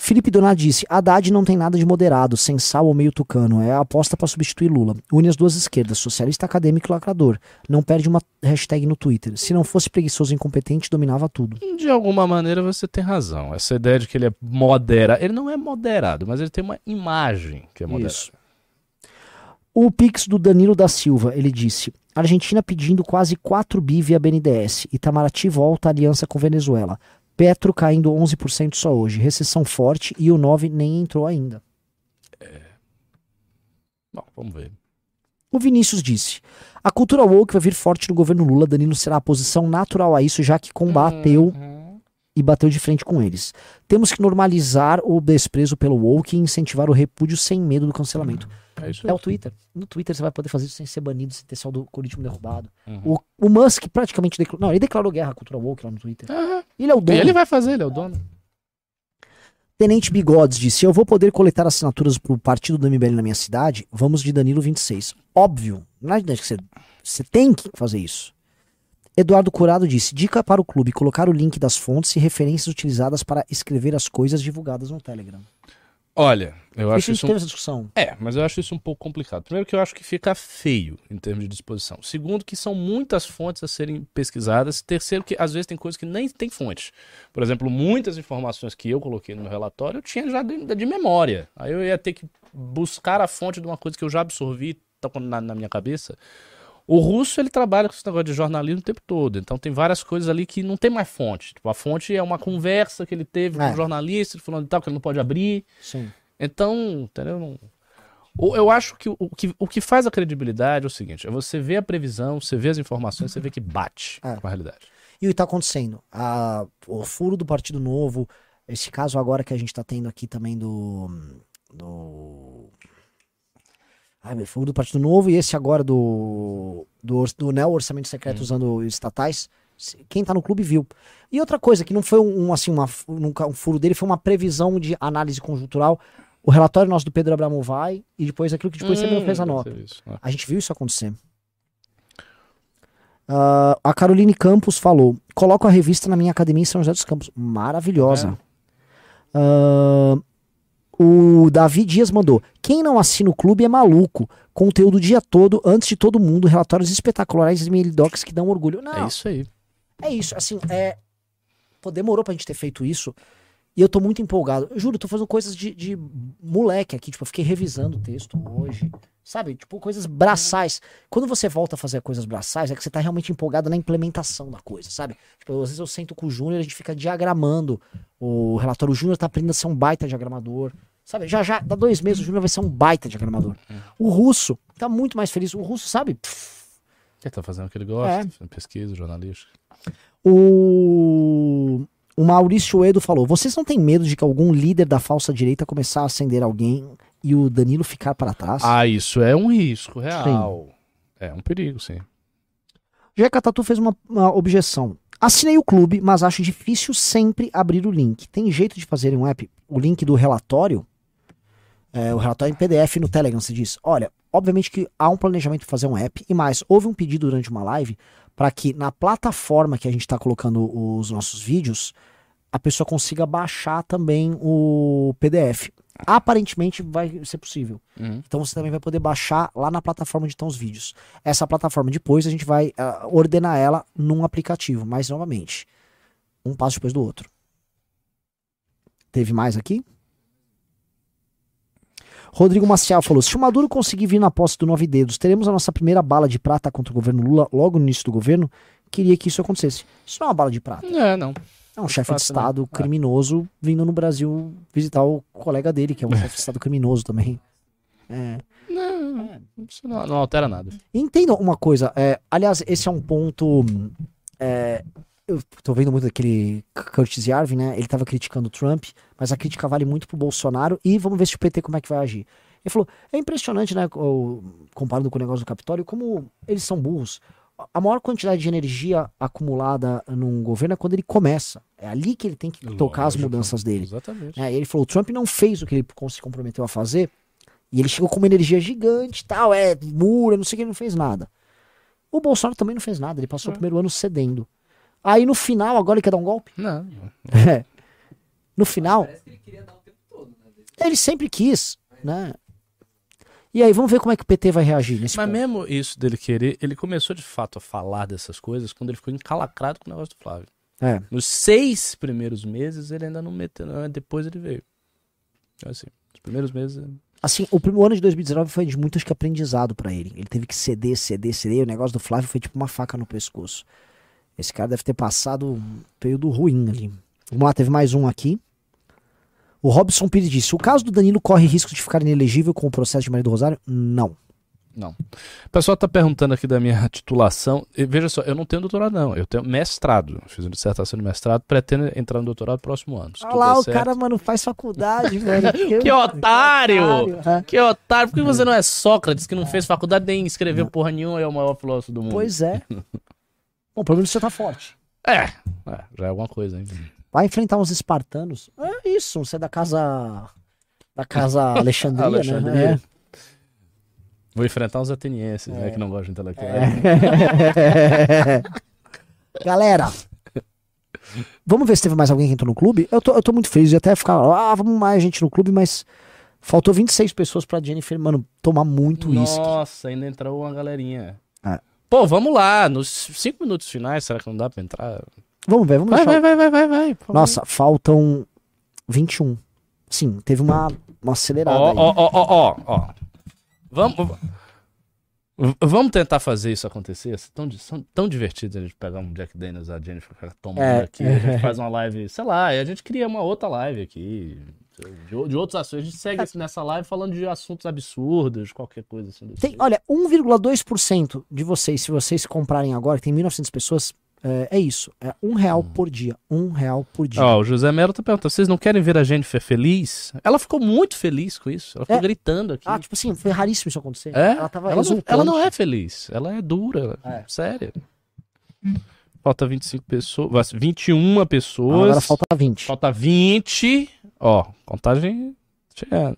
Felipe Donat disse: Haddad não tem nada de moderado, sem sal ou meio tucano. É a aposta para substituir Lula. Une as duas esquerdas, socialista acadêmico e lacrador. Não perde uma hashtag no Twitter. Se não fosse preguiçoso e incompetente, dominava tudo. De alguma maneira você tem razão. Essa ideia de que ele é modera. Ele não é moderado, mas ele tem uma imagem que é moderada. Isso. O Pix do Danilo da Silva, ele disse: Argentina pedindo quase 4 bi via BNDES. Itamaraty volta à aliança com Venezuela. Petro caindo 11% só hoje. Recessão forte e o 9 nem entrou ainda. Bom, vamos ver. O Vinícius disse: A cultura woke vai vir forte no governo Lula. Danilo será a posição natural a isso, já que combateu e bateu de frente com eles. Temos que normalizar o desprezo pelo woke e incentivar o repúdio sem medo do cancelamento. É isso É o Twitter. No Twitter você vai poder fazer isso sem ser banido, sem ter seu algoritmo derrubado. O, o Musk praticamente declarou. Não, ele declarou guerra à cultura woke lá no Twitter. Ele é o E dono. ele vai fazer, ele é o dono. Tenente Bigodes disse: Eu vou poder coletar assinaturas pro partido do MBL na minha cidade? Vamos de Danilo 26. Óbvio. Não é que você, você tem que fazer isso. Eduardo Curado disse: Dica para o clube: colocar o link das fontes e referências utilizadas para escrever as coisas divulgadas no Telegram. Olha, eu acho isso teve Um... essa discussão. É, mas eu acho isso um pouco complicado. Primeiro que eu acho que fica feio em termos de disposição. Segundo que são muitas fontes a serem pesquisadas. Terceiro que às vezes tem coisas que nem tem fonte. Por exemplo, muitas informações que eu coloquei no meu relatório eu tinha já de, de memória. Aí eu ia ter que buscar a fonte de uma coisa que eu já absorvi tá na, na minha cabeça. O russo, ele trabalha com esse negócio de jornalismo o tempo todo. Então tem várias coisas ali que não tem mais fonte. Tipo, a fonte é uma conversa que ele teve com É. o jornalista, falando e tal, que ele não pode abrir. Sim. Então, entendeu? Eu acho que o, que o que faz a credibilidade é o seguinte: é você vê a previsão, você vê as informações, você vê que bate É. com a realidade. E o que está acontecendo? A- o furo do Partido Novo, esse caso agora que a gente está tendo aqui também do. do Ai, meu, furo do Partido Novo e esse agora do. do, do neo orçamento secreto usando estatais. Quem tá no clube viu. E outra coisa, que não foi um, um, assim, uma, nunca um furo dele, foi uma previsão de análise conjuntural. O relatório nosso do Pedro Abramo vai, e depois aquilo que depois você mesmo fez a Hum, nota. isso, né? A gente viu isso acontecer. Ah, a Caroline Campos falou: coloco a revista na minha academia em São José dos Campos. Maravilhosa. Ah, o Davi Dias mandou: quem não assina o clube é maluco. Conteúdo o dia todo, antes de todo mundo, relatórios espetaculares e docs que dão orgulho. Não, É isso aí. é isso, assim, é. Pô, demorou pra gente ter feito isso. E eu tô muito empolgado. Eu juro, tô fazendo coisas de, de moleque aqui. Tipo, eu fiquei revisando o texto hoje. Sabe? Tipo, coisas braçais. Quando você volta a fazer coisas braçais, é que você tá realmente empolgado na implementação da coisa, sabe? Tipo, às vezes eu sento com o Júnior e a gente fica diagramando o relatório. O Júnior tá aprendendo a ser um baita diagramador. Sabe? Já, já, dá dois meses, o Júnior vai ser um baita diagramador. O russo tá muito mais feliz. O russo, sabe? Ele tá fazendo o que ele gosta, É. pesquisa, jornalística. O, o Maurício Edo falou: vocês não têm medo de que algum líder da falsa direita começar a acender alguém e o Danilo ficar para trás? Ah, isso é um risco real. É um perigo, sim. Jeca Tatu fez uma, uma objeção. Assinei o clube, mas acho difícil sempre abrir o link. Tem jeito de fazer um app? O link do relatório? É, o relatório em PDF no Telegram, se diz. Olha, obviamente que há um planejamento de fazer um app, e mais, houve um pedido durante uma live para que na plataforma que a gente está colocando os nossos vídeos, a pessoa consiga baixar também o PDF. Aparentemente vai ser possível. Uhum. Então você também vai poder baixar lá na plataforma onde estão os vídeos. Essa plataforma depois a gente vai ah, ordenar ela num aplicativo, mas novamente, um passo depois do outro. Teve mais aqui? Rodrigo Maciel falou: se o Maduro conseguir vir na posse do Nove Dedos, teremos a nossa primeira bala de prata contra o governo Lula logo no início do governo. Queria que isso acontecesse. Isso não é uma bala de prata. É, não. É um chefe de? Estado É. criminoso vindo no Brasil visitar o colega dele, que é um chefe de Estado criminoso também. É. Não, isso não, não altera nada. Entendam uma coisa, é, aliás, esse é um ponto. é, eu tô vendo muito aquele Curtis Yarvin, né? Ele tava criticando o Trump, mas a crítica vale muito pro Bolsonaro e vamos ver se o PT como é que vai agir. Ele falou: é impressionante, né? Comparando com o negócio do Capitólio, como eles são burros. A maior quantidade de energia acumulada num governo é quando ele começa. É ali que ele tem que tocar as Lógico. mudanças dele. Exatamente. É, ele falou: o Trump não fez o que ele se comprometeu a fazer. E ele chegou com uma energia gigante tal, é, mura, não sei o que, ele não fez nada. O Bolsonaro também não fez nada, ele passou o primeiro ano cedendo. Aí no final, agora ele quer dar um golpe? Não. É. No final. Parece que ele queria dar o tempo Ele sempre quis, né? E aí, vamos ver como é que o PT vai reagir nesse Mas ponto. mesmo isso dele querer, ele começou de fato a falar dessas coisas quando ele ficou encalacrado com o negócio do Flávio. É. Nos seis primeiros meses ele ainda não meteu, não, depois ele veio. Assim, os primeiros meses. Assim, o primeiro ano de 2019 foi de muito acho que, aprendizado pra ele. Ele teve que ceder, ceder, ceder. E o negócio do Flávio foi tipo uma faca no pescoço. Esse cara deve ter passado um período ruim ali. Vamos lá, teve mais um aqui. O Robson Pires disse: o caso do Danilo corre risco de ficar inelegível com o processo de Maria do Rosário? Não. Não. O pessoal tá perguntando aqui da minha titulação. E veja só, eu não tenho doutorado, não. Eu tenho mestrado. Fiz uma dissertação de mestrado, pretendo entrar no doutorado no próximo ano. Olha lá, o certo. cara, mano, faz faculdade, velho. Que otário! otário, Que otário, por que você não é Sócrates, que não fez faculdade nem escreveu porra nenhuma e é o maior filósofo do mundo? Pois é. Bom, pelo menos você tá forte. É, é, já é alguma coisa, hein? Vai enfrentar uns espartanos. É isso, você é da casa. Da casa Alexandria, Alexandria. né? Vou enfrentar uns atenienses, né, que não gostam de intelectuais. É. Galera, vamos ver se teve mais alguém que entrou no clube. Eu tô, eu tô muito feliz de até ficar. Ah, vamos mais gente no clube, mas faltou 26 pessoas pra Jennifer, mano, tomar muito uísque. Nossa, ainda entrou uma galerinha. É. Pô, vamos lá, nos cinco minutos finais, será que não dá pra entrar? Vamos ver, vamos Vai, deixar. vai, vai, vai, vai, vai. Nossa, faltam 21. Sim, teve uma, uma acelerada Ó, aí. ó, ó, ó, ó, ó. Vamos, vamos tentar fazer isso acontecer? São tão, são tão divertidos a gente pegar um Jack Daniels, a Jennifer tomando É, aqui, a gente faz uma live, sei lá, e a gente cria uma outra live aqui, de, de outros assuntos. A gente segue assim nessa live falando de assuntos absurdos, qualquer coisa assim. do Tem, tipo. olha, 1,2% de vocês, se vocês comprarem agora, que tem 1.900 pessoas, é, é isso. É um real por dia. Um real por dia. Ó, o José Melo tá perguntando, vocês não querem ver a Jennifer feliz? Ela ficou muito feliz com isso, ela ficou É. gritando aqui. Ah, tipo assim, foi raríssimo isso acontecer. É? Ela tava ela, não, ela não é feliz, ela é dura, É. séria. Falta 25 pessoas, 21 Ah, pessoas. Agora falta 20. Falta 20. Ó, contagem chegando.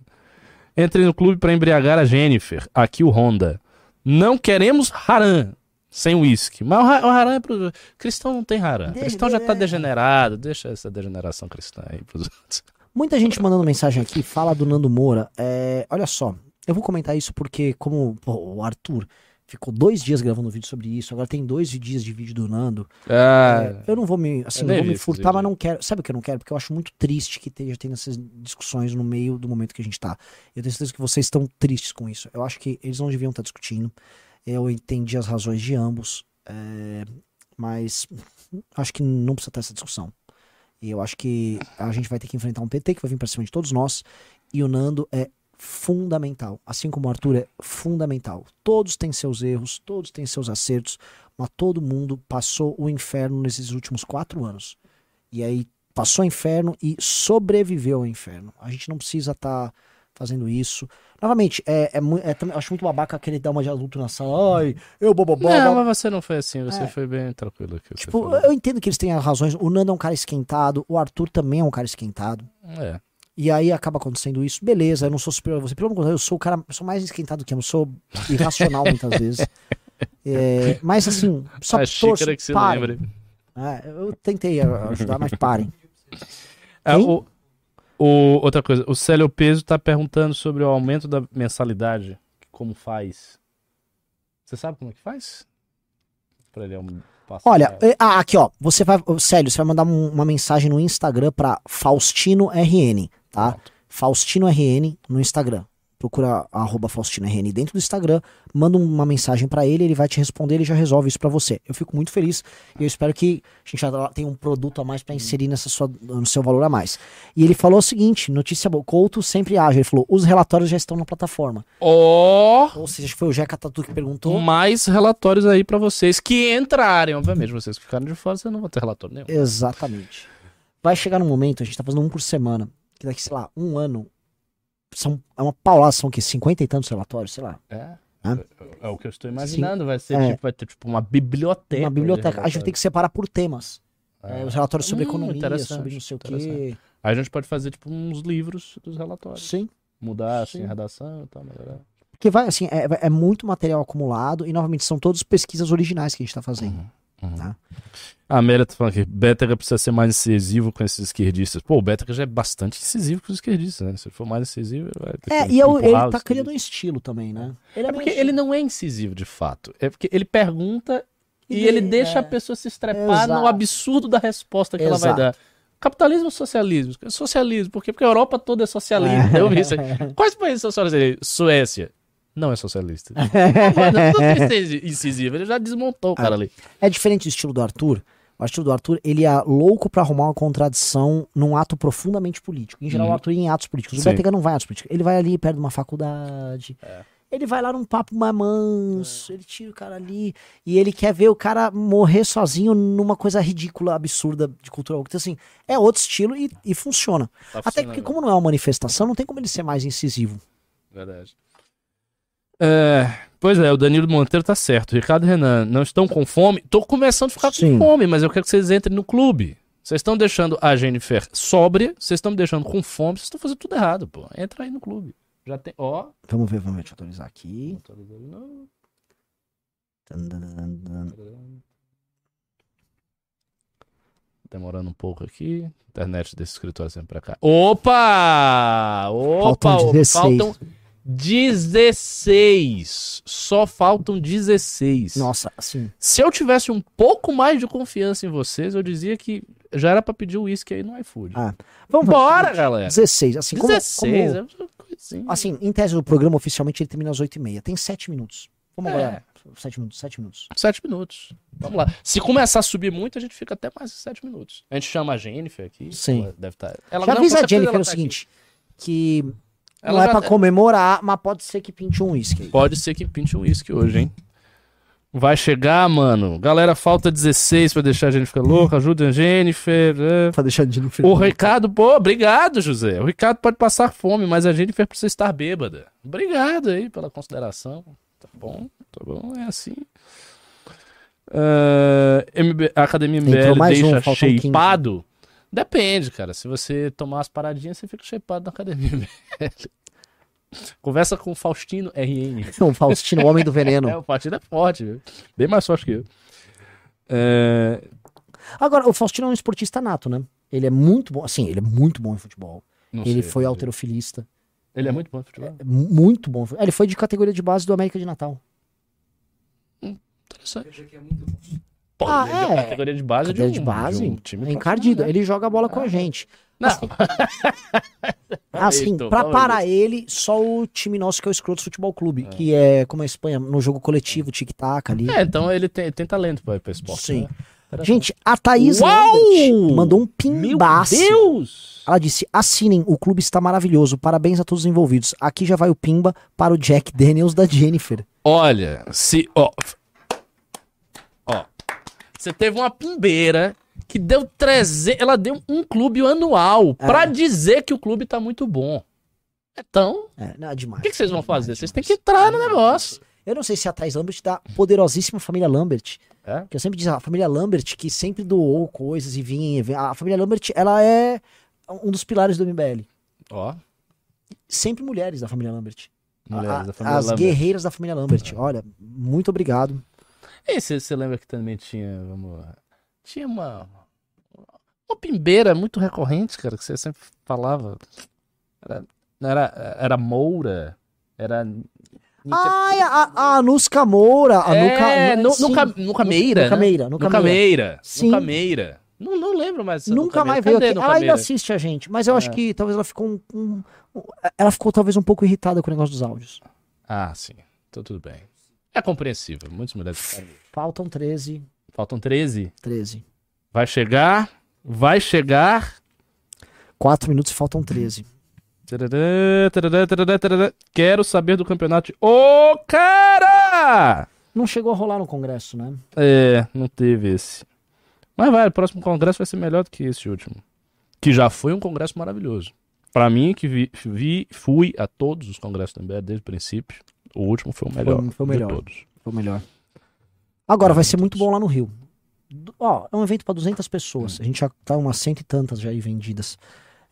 Entre no clube pra embriagar a Jennifer. Aqui o Honda. Não queremos Haran sem uísque. Mas o Ra- o Haran é pro. Cristão não tem Haran. Cristão já tá é. degenerado. Deixa essa degeneração cristã aí pros outros. Muita gente mandando mensagem aqui, fala do Nando Moura. É, olha só, eu vou comentar isso porque, como pô, o Arthur ficou dois dias gravando vídeo sobre isso, agora tem dois dias de vídeo do Nando. Ah, É, eu não vou me, assim, não nem vou me furtar, mas não quero. Sabe o que eu não quero? Porque eu acho muito triste que esteja tendo essas discussões no meio do momento que a gente tá. Eu tenho certeza que vocês estão tristes com isso. Eu acho que eles não deviam estar discutindo. Eu entendi as razões de ambos, é, mas acho que não precisa ter essa discussão. E eu acho que a gente vai ter que enfrentar um PT que vai vir pra cima de todos nós. E o Nando é fundamental. Assim como o Arthur é fundamental. Todos têm seus erros, todos têm seus acertos, mas todo mundo passou o inferno nesses últimos quatro anos. E aí passou o inferno e sobreviveu ao inferno. A gente não precisa estar fazendo isso. Novamente, é, é, é acho muito babaca querer dar uma de adulto na sala. Ai, eu bobobó. não, mas você não foi assim. Você É. foi bem tranquilo aqui. Tipo, eu entendo que eles têm razões. O Nando é um cara esquentado, o Arthur também é um cara esquentado. É. E aí acaba acontecendo isso. Beleza, eu não sou superior a você. Pelo contrário, eu sou o cara eu sou mais esquentado que eu, eu sou irracional muitas vezes. É, mas assim, só a torço, que você parem. lembra. É, eu tentei ajudar, mas parem. Quem? o, o- outra coisa, o Célio Peso tá perguntando sobre o aumento da mensalidade. Como faz? Você sabe como é que faz? Pra ele um- passar. Olha, é, ah, aqui ó, você vai, Célio, você vai mandar um- uma mensagem no Instagram pra Faustino RN, tá? Pronto. Faustino RN no Instagram. Procura arroba Faustino RN dentro do Instagram, manda uma mensagem pra ele, ele vai te responder, ele já resolve isso pra você. Eu fico muito feliz e eu espero que a gente já tenha um produto a mais pra inserir nessa sua, no seu valor a mais. E ele falou o seguinte, notícia boa, Couto sempre age, ele falou, os relatórios já estão na plataforma. Ó, Ou seja, foi o Jeca Tatu que perguntou. mais relatórios aí pra vocês que entrarem. Obviamente, vocês que ficaram de fora, você não vão ter relatório nenhum. Exatamente. Vai chegar num momento, a gente tá fazendo um por semana, que daqui, sei lá, um ano, são, é uma paulada, são o quê? 50 e tantos relatórios, sei lá. É. Hã? É o que eu estou imaginando. Vai ser É. tipo, vai ter tipo uma biblioteca. uma biblioteca. A gente relatórios. que separar por temas. É, os relatórios sobre Hum, economia, sobre não sei o quê. Aí a gente pode fazer tipo uns livros dos relatórios. Sim. Mudar assim Sim. a redação e tal, melhorar. Porque vai, assim, é, é muito material acumulado e, novamente, são todas pesquisas originais que a gente tá fazendo. Tá? A Amélia tá falando Bétega precisa ser mais incisivo com esses esquerdistas. Pô, o Bétega já é bastante incisivo com os esquerdistas, né? Se ele for mais incisivo, ele vai ter É, que e eu- ele empurrar tá criando um estilo também, né? Ele É meio porque ele não é incisivo, de fato. É porque ele pergunta e, E ele ele- deixa é. a pessoa se estrepar no Exato. absurdo da resposta que ela vai Exato. dar. Capitalismo ou socialismo? Socialismo, por quê? Porque a Europa toda é socialista. Eu vi isso. Quais países são socialistas? Suécia. Não é socialista. Mas não tem ser incisivo. Ele já desmontou o cara ali. É diferente do estilo do Arthur. O estilo do Arthur, ele é louco pra arrumar uma contradição num ato profundamente político. Em geral, Uhum. o Arthur ia em atos políticos. O Sim. Bétega não vai em atos políticos. Ele vai ali perto de uma faculdade. Ele vai lá num papo mais manso. Ele tira o cara ali. E ele quer ver o cara morrer sozinho numa coisa ridícula, absurda de cultura. Então, assim, é outro estilo e, e funciona. Tá Até porque, como não é uma manifestação, não tem como ele ser mais incisivo. Verdade. É, pois é, o Danilo Monteiro tá certo. Ricardo Renan, não estão com fome? Tô começando a ficar Sim. com fome, mas eu quero que vocês entrem no clube. Vocês estão deixando a Jennifer sóbria, vocês estão me deixando com fome, vocês estão fazendo tudo errado, pô. Entra aí no clube. Já tem. Ó. Vamos ver, vamos ver. Deixa eu atualizar aqui. Não. Demorando um pouco aqui. Internet desse escritório sempre pra cá. Opa! Opa! Faltam opa, 16. Faltam 16. Só faltam 16. Nossa, assim. Se eu tivesse um pouco mais de confiança em vocês, eu dizia que já era pra pedir o uísque aí no iFood. Ah, vamos ver. Bora, galera! 16. Assim, como, 16, como- é uma coisinha. assim, em tese do programa, oficialmente ele termina às 8h30. Tem 7 minutos. Vamos É. agora. 7 minutos, 7 minutos. Sete minutos. Vamos lá. Se começar a subir muito, a gente fica até mais de sete minutos. A gente chama a Jennifer aqui. Sim. Ela deve estar. Ela Já avisa a Jennifer ela o tá seguinte: que aqui. não Ela é já- pra comemorar, mas pode ser que pinte um uísque. Pode ser que pinte um uísque hoje, hein? Vai chegar, mano. Galera, falta 16 pra deixar a Jennifer louca. Ajuda a Jennifer. é. Pra deixar a Jennifer. O Ricardo, pô, obrigado, José. O Ricardo pode passar fome, mas a Jennifer precisa estar bêbada. Obrigado aí pela consideração. Tá bom, tá bom, é assim. Ah, MB a Academia MBL um, deixa 15. shapeado? Depende, cara. Se você tomar as paradinhas, você fica shapeado na Academia MBL. Conversa com o Faustino RN. O Faustino, o homem do veneno. É, o Faustino é forte, viu? Bem mais forte que eu. É, Agora, o Faustino é um esportista nato, né? Ele é muito bom. Assim, ele é muito bom em futebol. não ele sei, foi alterofilista. Ele é muito bom no futebol. É muito bom. Ele foi de categoria de base do América de Natal. Interessante. Pô, Ah, ele é de é. categoria de base Categoria de, de um, base. de um time É encardido. Ele joga a bola com a gente. Não, Assim, pra fala parar ele, só o time nosso que é o Escrotos Futebol Clube, que é como a Espanha, no jogo coletivo, tic-tac ali. É, então ele tem, tem talento pra, pra esporte. Sim. né? Gente, a Thaís! Lambert mandou um Meu pimbaço. Deus! Ela disse: assinem, o clube está maravilhoso. Parabéns a todos os envolvidos. Aqui já vai o pimba para o Jack Daniels da Jennifer. Olha, se. Ó. Você teve uma pimbeira que deu 300. Ela deu um clube anual É. pra dizer que o clube tá muito bom. Então, É, não, é demais. o que, que vocês vão Demais, fazer? Vocês demais. têm que entrar no negócio. Eu não sei se a Thais Lambert da poderosíssima família Lambert. É? Que eu sempre digo, a família Lambert que sempre doou coisas e vinha. A família Lambert, ela é um dos pilares do MBL. Ó. Sempre mulheres da família Lambert. Mulheres A- da família as Lambert. guerreiras da família Lambert. Olha, muito obrigado. E você, você lembra que também tinha, vamos lá, tinha uma uma pimbeira muito recorrente, cara, que você sempre falava. Era, era, era Moura, era Ai, a, a Anuska Moura. A é, Nuca, nu, sim. Nuca, Nuca Meira, Nuca né? Meira, Nuca Nuca Meira. Meira, Sim. Nuca Meira. Não, não lembro mais Nunca mais veio Cadê aqui. Ela ainda assiste a gente, mas eu acho É. que talvez ela ficou um- um- Ela ficou talvez um pouco irritada com o negócio dos áudios. Ah, sim. Então tudo bem. É compreensível. Muitas mulheres. Faltam 13. Faltam 13. 13. Vai chegar. Vai chegar. 4 minutos e faltam 13. Tarará, tarará, tarará, tarará. Quero saber do campeonato. de- Ô, cara! Não chegou a rolar no Congresso, né? É, não teve esse. Mas vai, o próximo congresso vai ser melhor do que esse último. Que já foi um congresso maravilhoso. Pra mim, que vi, vi- fui a todos os congressos do MBL desde o princípio, o último foi o melhor. foi o melhor. De todos. Foi o melhor. Agora, vai ser muito bom lá no Rio. Ó, é um evento para 200 pessoas. A gente já tá umas cento e tantas já aí vendidas.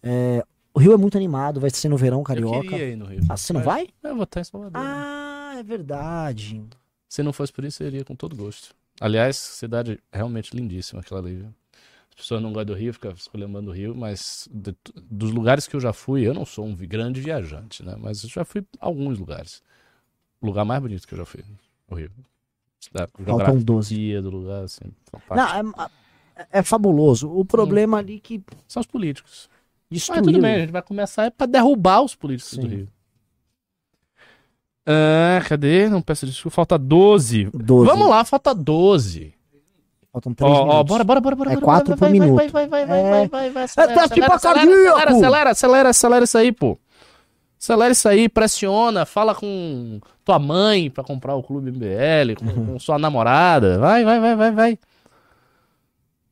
É, o Rio é muito animado, vai ser no verão Eu carioca. queria ir no Rio. Ah, você não vai? Eu vou estar em Salvador. né? Ah, é verdade. Se não fosse por isso, eu iria com todo gosto. Aliás, cidade realmente lindíssima aquela ali. As pessoas não gostam do Rio, ficam escolhendo do Rio, mas de- dos lugares que eu já fui, eu não sou um grande viajante, né? Mas eu já fui a alguns lugares. Lugar mais bonito que eu já fui, Rio. Da Faltam 12. geografia do lugar, assim, fantástico. Não, é, é fabuloso. O problema ali que São os políticos. Mas destruiu. tudo bem, a gente vai começar é pra derrubar os políticos do Sim. Rio. Ah, cadê? Não peço desculpa, falta 12. 12. Vamos lá, falta 12. Faltam Ó, 3 ó, minutos. bora, bora, bora, bora. É bora, quatro vai, por vai, minuto. Vai, vai, vai, vai, É. vai, vai, vai. É teste acelera, cardíaco! acelera, acelera, acelera, acelera isso aí, pô. Acelera isso aí, pressiona, fala com tua mãe pra comprar o Clube MBL, com, com sua namorada. Vai, vai, vai, vai, vai.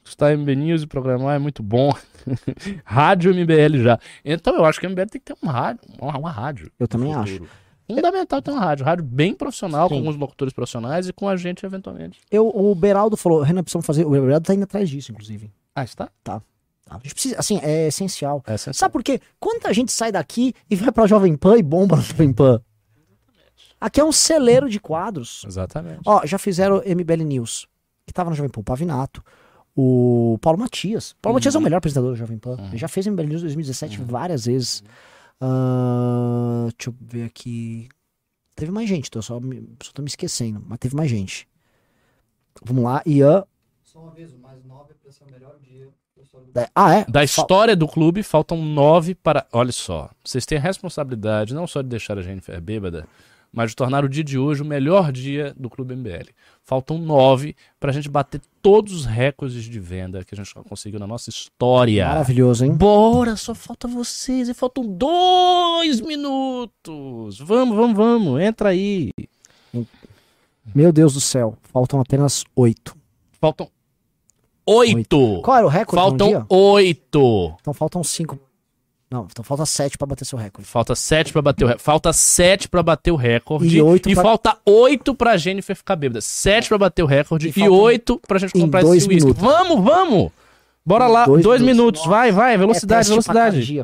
Está MB News e programar é muito bom. rádio MBL já. Então eu acho que a MBL tem que ter um rádio, uma, uma rádio. Eu também no acho. futuro. Fundamental ter uma rádio. Rádio bem profissional, com Sim. alguns locutores profissionais e com a gente eventualmente. Eu, o Beraldo falou, Renan, precisamos fazer. O Beraldo tá indo atrás disso, inclusive. Ah, está? Tá? A gente precisa, assim, é essencial. É essencial. Sabe por quê? Quanta gente sai daqui e vai pra Jovem Pan e bomba na Jovem Pan? Aqui é um celeiro de quadros. Exatamente. Ó, já fizeram MBL News, que tava na Jovem Pan, o Pavinato. O Paulo Matias. Paulo Matias é o melhor apresentador da Jovem Pan. Ele já fez MBL News 2017 várias vezes. Ah, deixa eu ver aqui. Teve mais gente, tô só, me- só tô me esquecendo, mas teve mais gente. Vamos lá, Ian. Só um aviso, mais nove pra ser o melhor dia. Ah, é? Da história do clube, faltam nove para. Olha só, vocês têm a responsabilidade não só de deixar a Jennifer bêbada, mas de tornar o dia de hoje o melhor dia do Clube MBL. Faltam nove para a gente bater todos os recordes de venda que a gente conseguiu na nossa história. Maravilhoso, hein? Bora, só falta vocês e faltam dois minutos. Vamos, vamos, vamos, entra aí. Meu Deus do céu, faltam apenas oito. Faltam oito. Qual era o recorde Faltam dia? oito. Então faltam cinco. Não, então falta sete pra bater seu recorde. Falta sete pra bater o recorde. Falta sete pra bater o recorde. E oito pra- falta oito pra Jennifer ficar bêbada. Sete pra bater o recorde. E E, falta- oito pra gente comprar esse minutos. Vamos, vamos! Bora Em lá, dois minutos. minutos. Vai, vai, velocidade, é velocidade.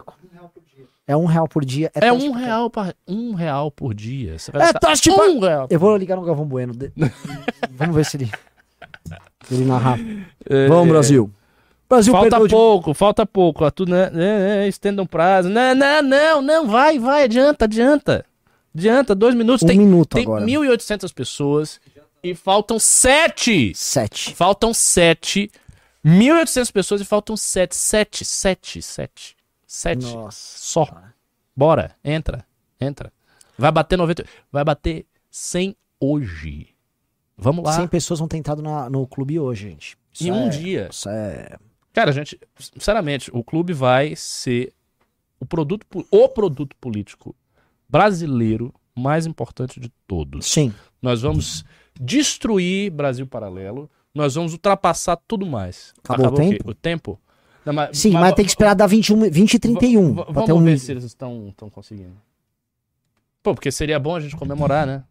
É um real por dia. É teste um pra- real, pra, um real por dia. Você vai É gastar teste pra- um real. Eu vou ligar no Galvão Bueno. de- Vamos ver se ele. se ele narrar. É, Vamos, Brasil. Brasil Falta perdeu de- pouco, falta pouco. ó, Tu, né, é, é, estenda um prazo. Não, não, não, não, vai, vai, adianta, adianta. Adianta, dois minutos. Um tem minuto tem agora. 1.800 pessoas e faltam sete. Sete. Faltam sete. 1.800 pessoas e faltam sete. Sete, sete, sete. Sete. Nossa. Só. Bora, entra, entra. Vai bater 90. Vai bater 100 hoje. Vamos lá. 100 pessoas vão ter entrado na- no clube hoje, gente. Isso Em um é- dia. Isso é. Cara, gente, sinceramente, o clube vai ser o produto, o produto político brasileiro mais importante de todos. Sim. Nós vamos destruir Brasil Paralelo, nós vamos ultrapassar tudo mais. Acabou o quê? tempo? O tempo? Não, mas, Sim, mas, va- tem que esperar dar 21, 20 e 31. va- pra Vamos um... ver se eles estão estão conseguindo. Pô, porque seria bom a gente comemorar, né?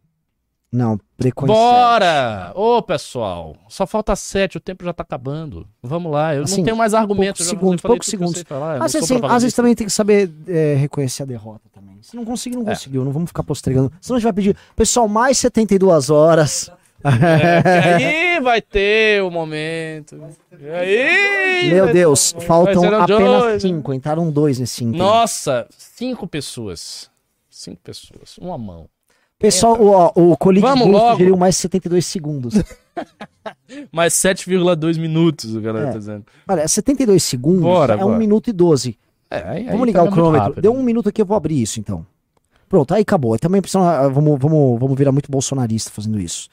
Não, preconceito. Bora! Ô, pessoal, só falta sete, o tempo já tá acabando. Vamos lá, eu Assim, não tenho mais argumentos. falei poucos segundos. falar, Às vezes, às vezes também tem que saber é, reconhecer a derrota também. Se não conseguir, não É. conseguiu. Não vamos ficar postergando. Senão a gente vai pedir, pessoal, mais 72 horas. É, aí vai ter o momento. E aí, Meu Deus, faltam apenas dois. cinco. Entraram dois nesse inteiro. Nossa, cinco pessoas. Cinco pessoas. Uma mão. Pessoal, o, ó, o logo. sugeriu mais 72 segundos. Mais 7,2 minutos, o galera É. tá dizendo. Olha, 72 segundos Bora, é bora. 1 minuto e 12. É, aí- Vamos aí ligar tá o cronômetro. Deu um minuto aqui, eu vou abrir isso então. Pronto, aí acabou. Também precisa, ah, vamos, vamos, vamos virar muito bolsonarista fazendo isso.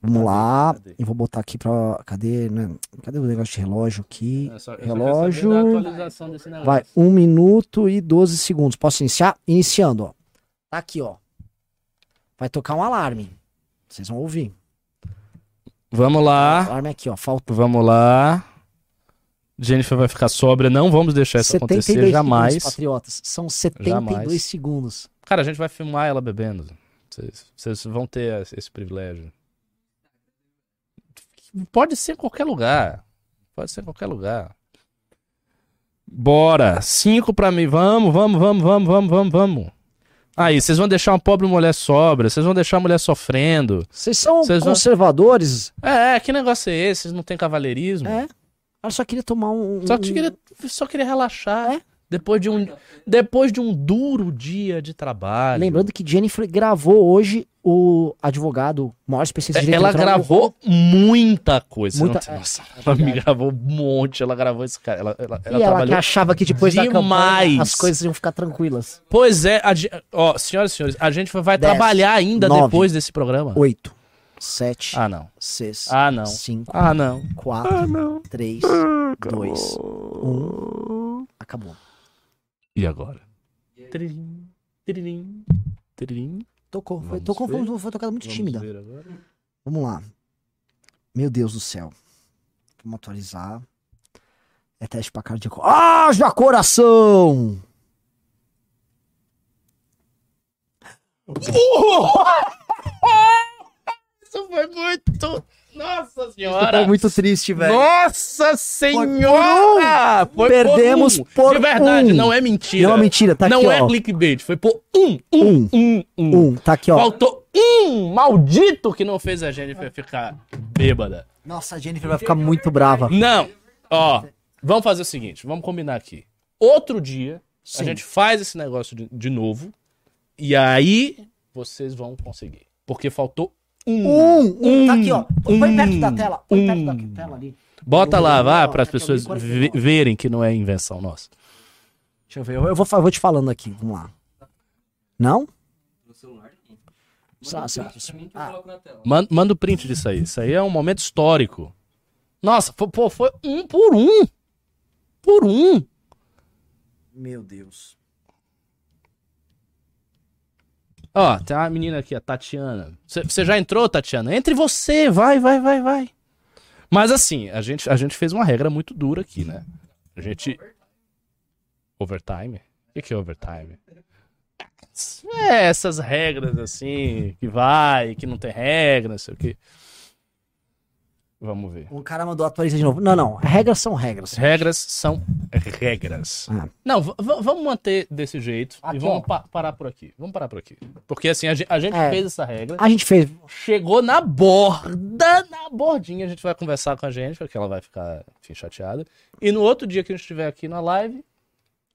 Vamos lá. cadê? Eu vou botar aqui pra. Cadê, né? Cadê o negócio de relógio aqui? É só- relógio. Vai, 1 minuto e 12 segundos. Posso iniciar? Iniciando, ó. Tá aqui, ó. Vai tocar um alarme. Vocês vão ouvir. Vamos O lá. alarme aqui, ó. Falta Vamos lá. Jennifer vai ficar sóbria. Não vamos deixar isso 72 acontecer segundos, jamais. patriotas. São 72 Jamais. segundos. Cara, a gente vai filmar ela bebendo. Vocês- vão ter esse- privilégio. Pode ser em qualquer lugar. Pode ser em qualquer lugar. Bora. Cinco pra mim. Vamos, vamos, vamos, vamos, vamos, vamos, vamos. Aí, vocês vão deixar uma pobre mulher sobra, vocês vão deixar a mulher sofrendo. Vocês são vão- conservadores. É, é, que negócio é esse? Vocês não têm cavaleirismo? É. Ela só queria tomar um. Só queria, só queria relaxar. É. Depois de, um, depois de um duro dia de trabalho. Lembrando que Jennifer gravou hoje o advogado, o maior especialista de É, direito ela gravou muita coisa. Muita- não tem é, é ela me verdade. gravou um monte. Ela gravou esse cara. Ela, ela, ela e ela que trabalhou. achava que depois da campanha demais. as coisas iam ficar tranquilas. Pois é, a ó, senhoras e senhores, a gente vai Dez, trabalhar ainda nove, depois desse programa. Oito, sete, Ah, não. seis, Ah, não. cinco, Ah, não. quatro, três, dois, um. Acabou. E agora? Tiririm, tiririm, tiririm. Tocou. Foi, tocou, ver. foi, foi tocada muito Vamos tímida. Vamos lá. Meu Deus do céu. Vamos atualizar. É teste pra cardíaco. Haja coração! Isso foi muito. Nossa senhora! muito triste, velho. Nossa senhora! Foi Perdemos um. por De verdade, um. não é mentira. Não é mentira, tá não aqui, é ó. clickbait, foi por um, um, Um. um, um. Um, tá aqui, ó. Faltou um maldito que não fez a Jennifer ficar bêbada. Nossa, a Jennifer vai ficar muito brava. Não, ó, vamos fazer o seguinte, vamos combinar aqui. Outro dia, Sim. a gente faz esse negócio de, de novo, e aí vocês vão conseguir. Porque faltou um. Um, um, tá aqui, ó. Põe Um. perto da tela. Põe perto Um. da tela ali. Bota lá, vá, para as pessoas verem que não é invenção nossa. Deixa eu ver. Eu, eu vou, eu vou te falando aqui. Vamos lá. Não? Só- só- Ah, Manda, manda o print disso aí. Isso aí é um momento histórico. Nossa, pô, foi um por um. Por um. meu Deus. Ó, tem uma menina aqui, a Tatiana. Você já entrou, Tatiana? Entre você, vai, vai, vai, vai. Mas assim, a gente, a gente fez uma regra muito dura aqui, né? A gente. Overtime? O que, que é overtime? É, essas regras assim, que vai, que não tem regra, não sei o quê. Vamos ver. Um cara mandou atualizar de novo. Não, não. Regras são regras. Regras são regras. Ah. Não, vamos manter desse jeito Aqui, e vamos pa- parar por aqui. Vamos parar por aqui. Porque assim, a gente, a gente É. fez essa regra. A gente fez. Chegou na borda, na bordinha, a gente vai conversar com a gente, porque ela vai ficar enfim, chateada. E no outro dia que a gente estiver aqui na live,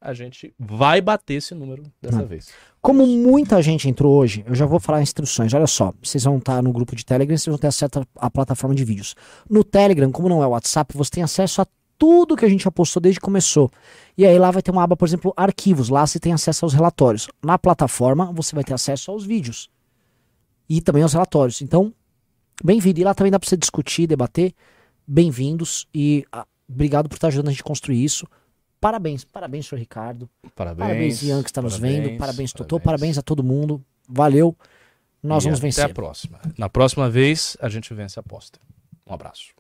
a gente vai bater esse número dessa Hum. vez. Como muita gente entrou hoje, eu já vou falar instruções. Olha só, vocês vão estar no grupo de Telegram, vocês vão ter acesso à plataforma de vídeos. No Telegram, como não é o WhatsApp, você tem acesso a tudo que a gente já postou desde que começou. E aí lá vai ter uma aba, por exemplo, arquivos. Lá você tem acesso aos relatórios. Na plataforma, você vai ter acesso aos vídeos. E também aos relatórios. Então, bem-vindo. E lá também dá para você discutir, debater. Bem-vindos. E ah, obrigado por estar ajudando a gente a construir isso. Parabéns, parabéns, senhor Ricardo. Parabéns. Parabéns, Ian, que está nos parabéns, vendo. Parabéns, Totô. Parabéns a todo mundo. Valeu. Nós E vamos Até vencer. a próxima. Na próxima vez, a gente vence a aposta. Um abraço.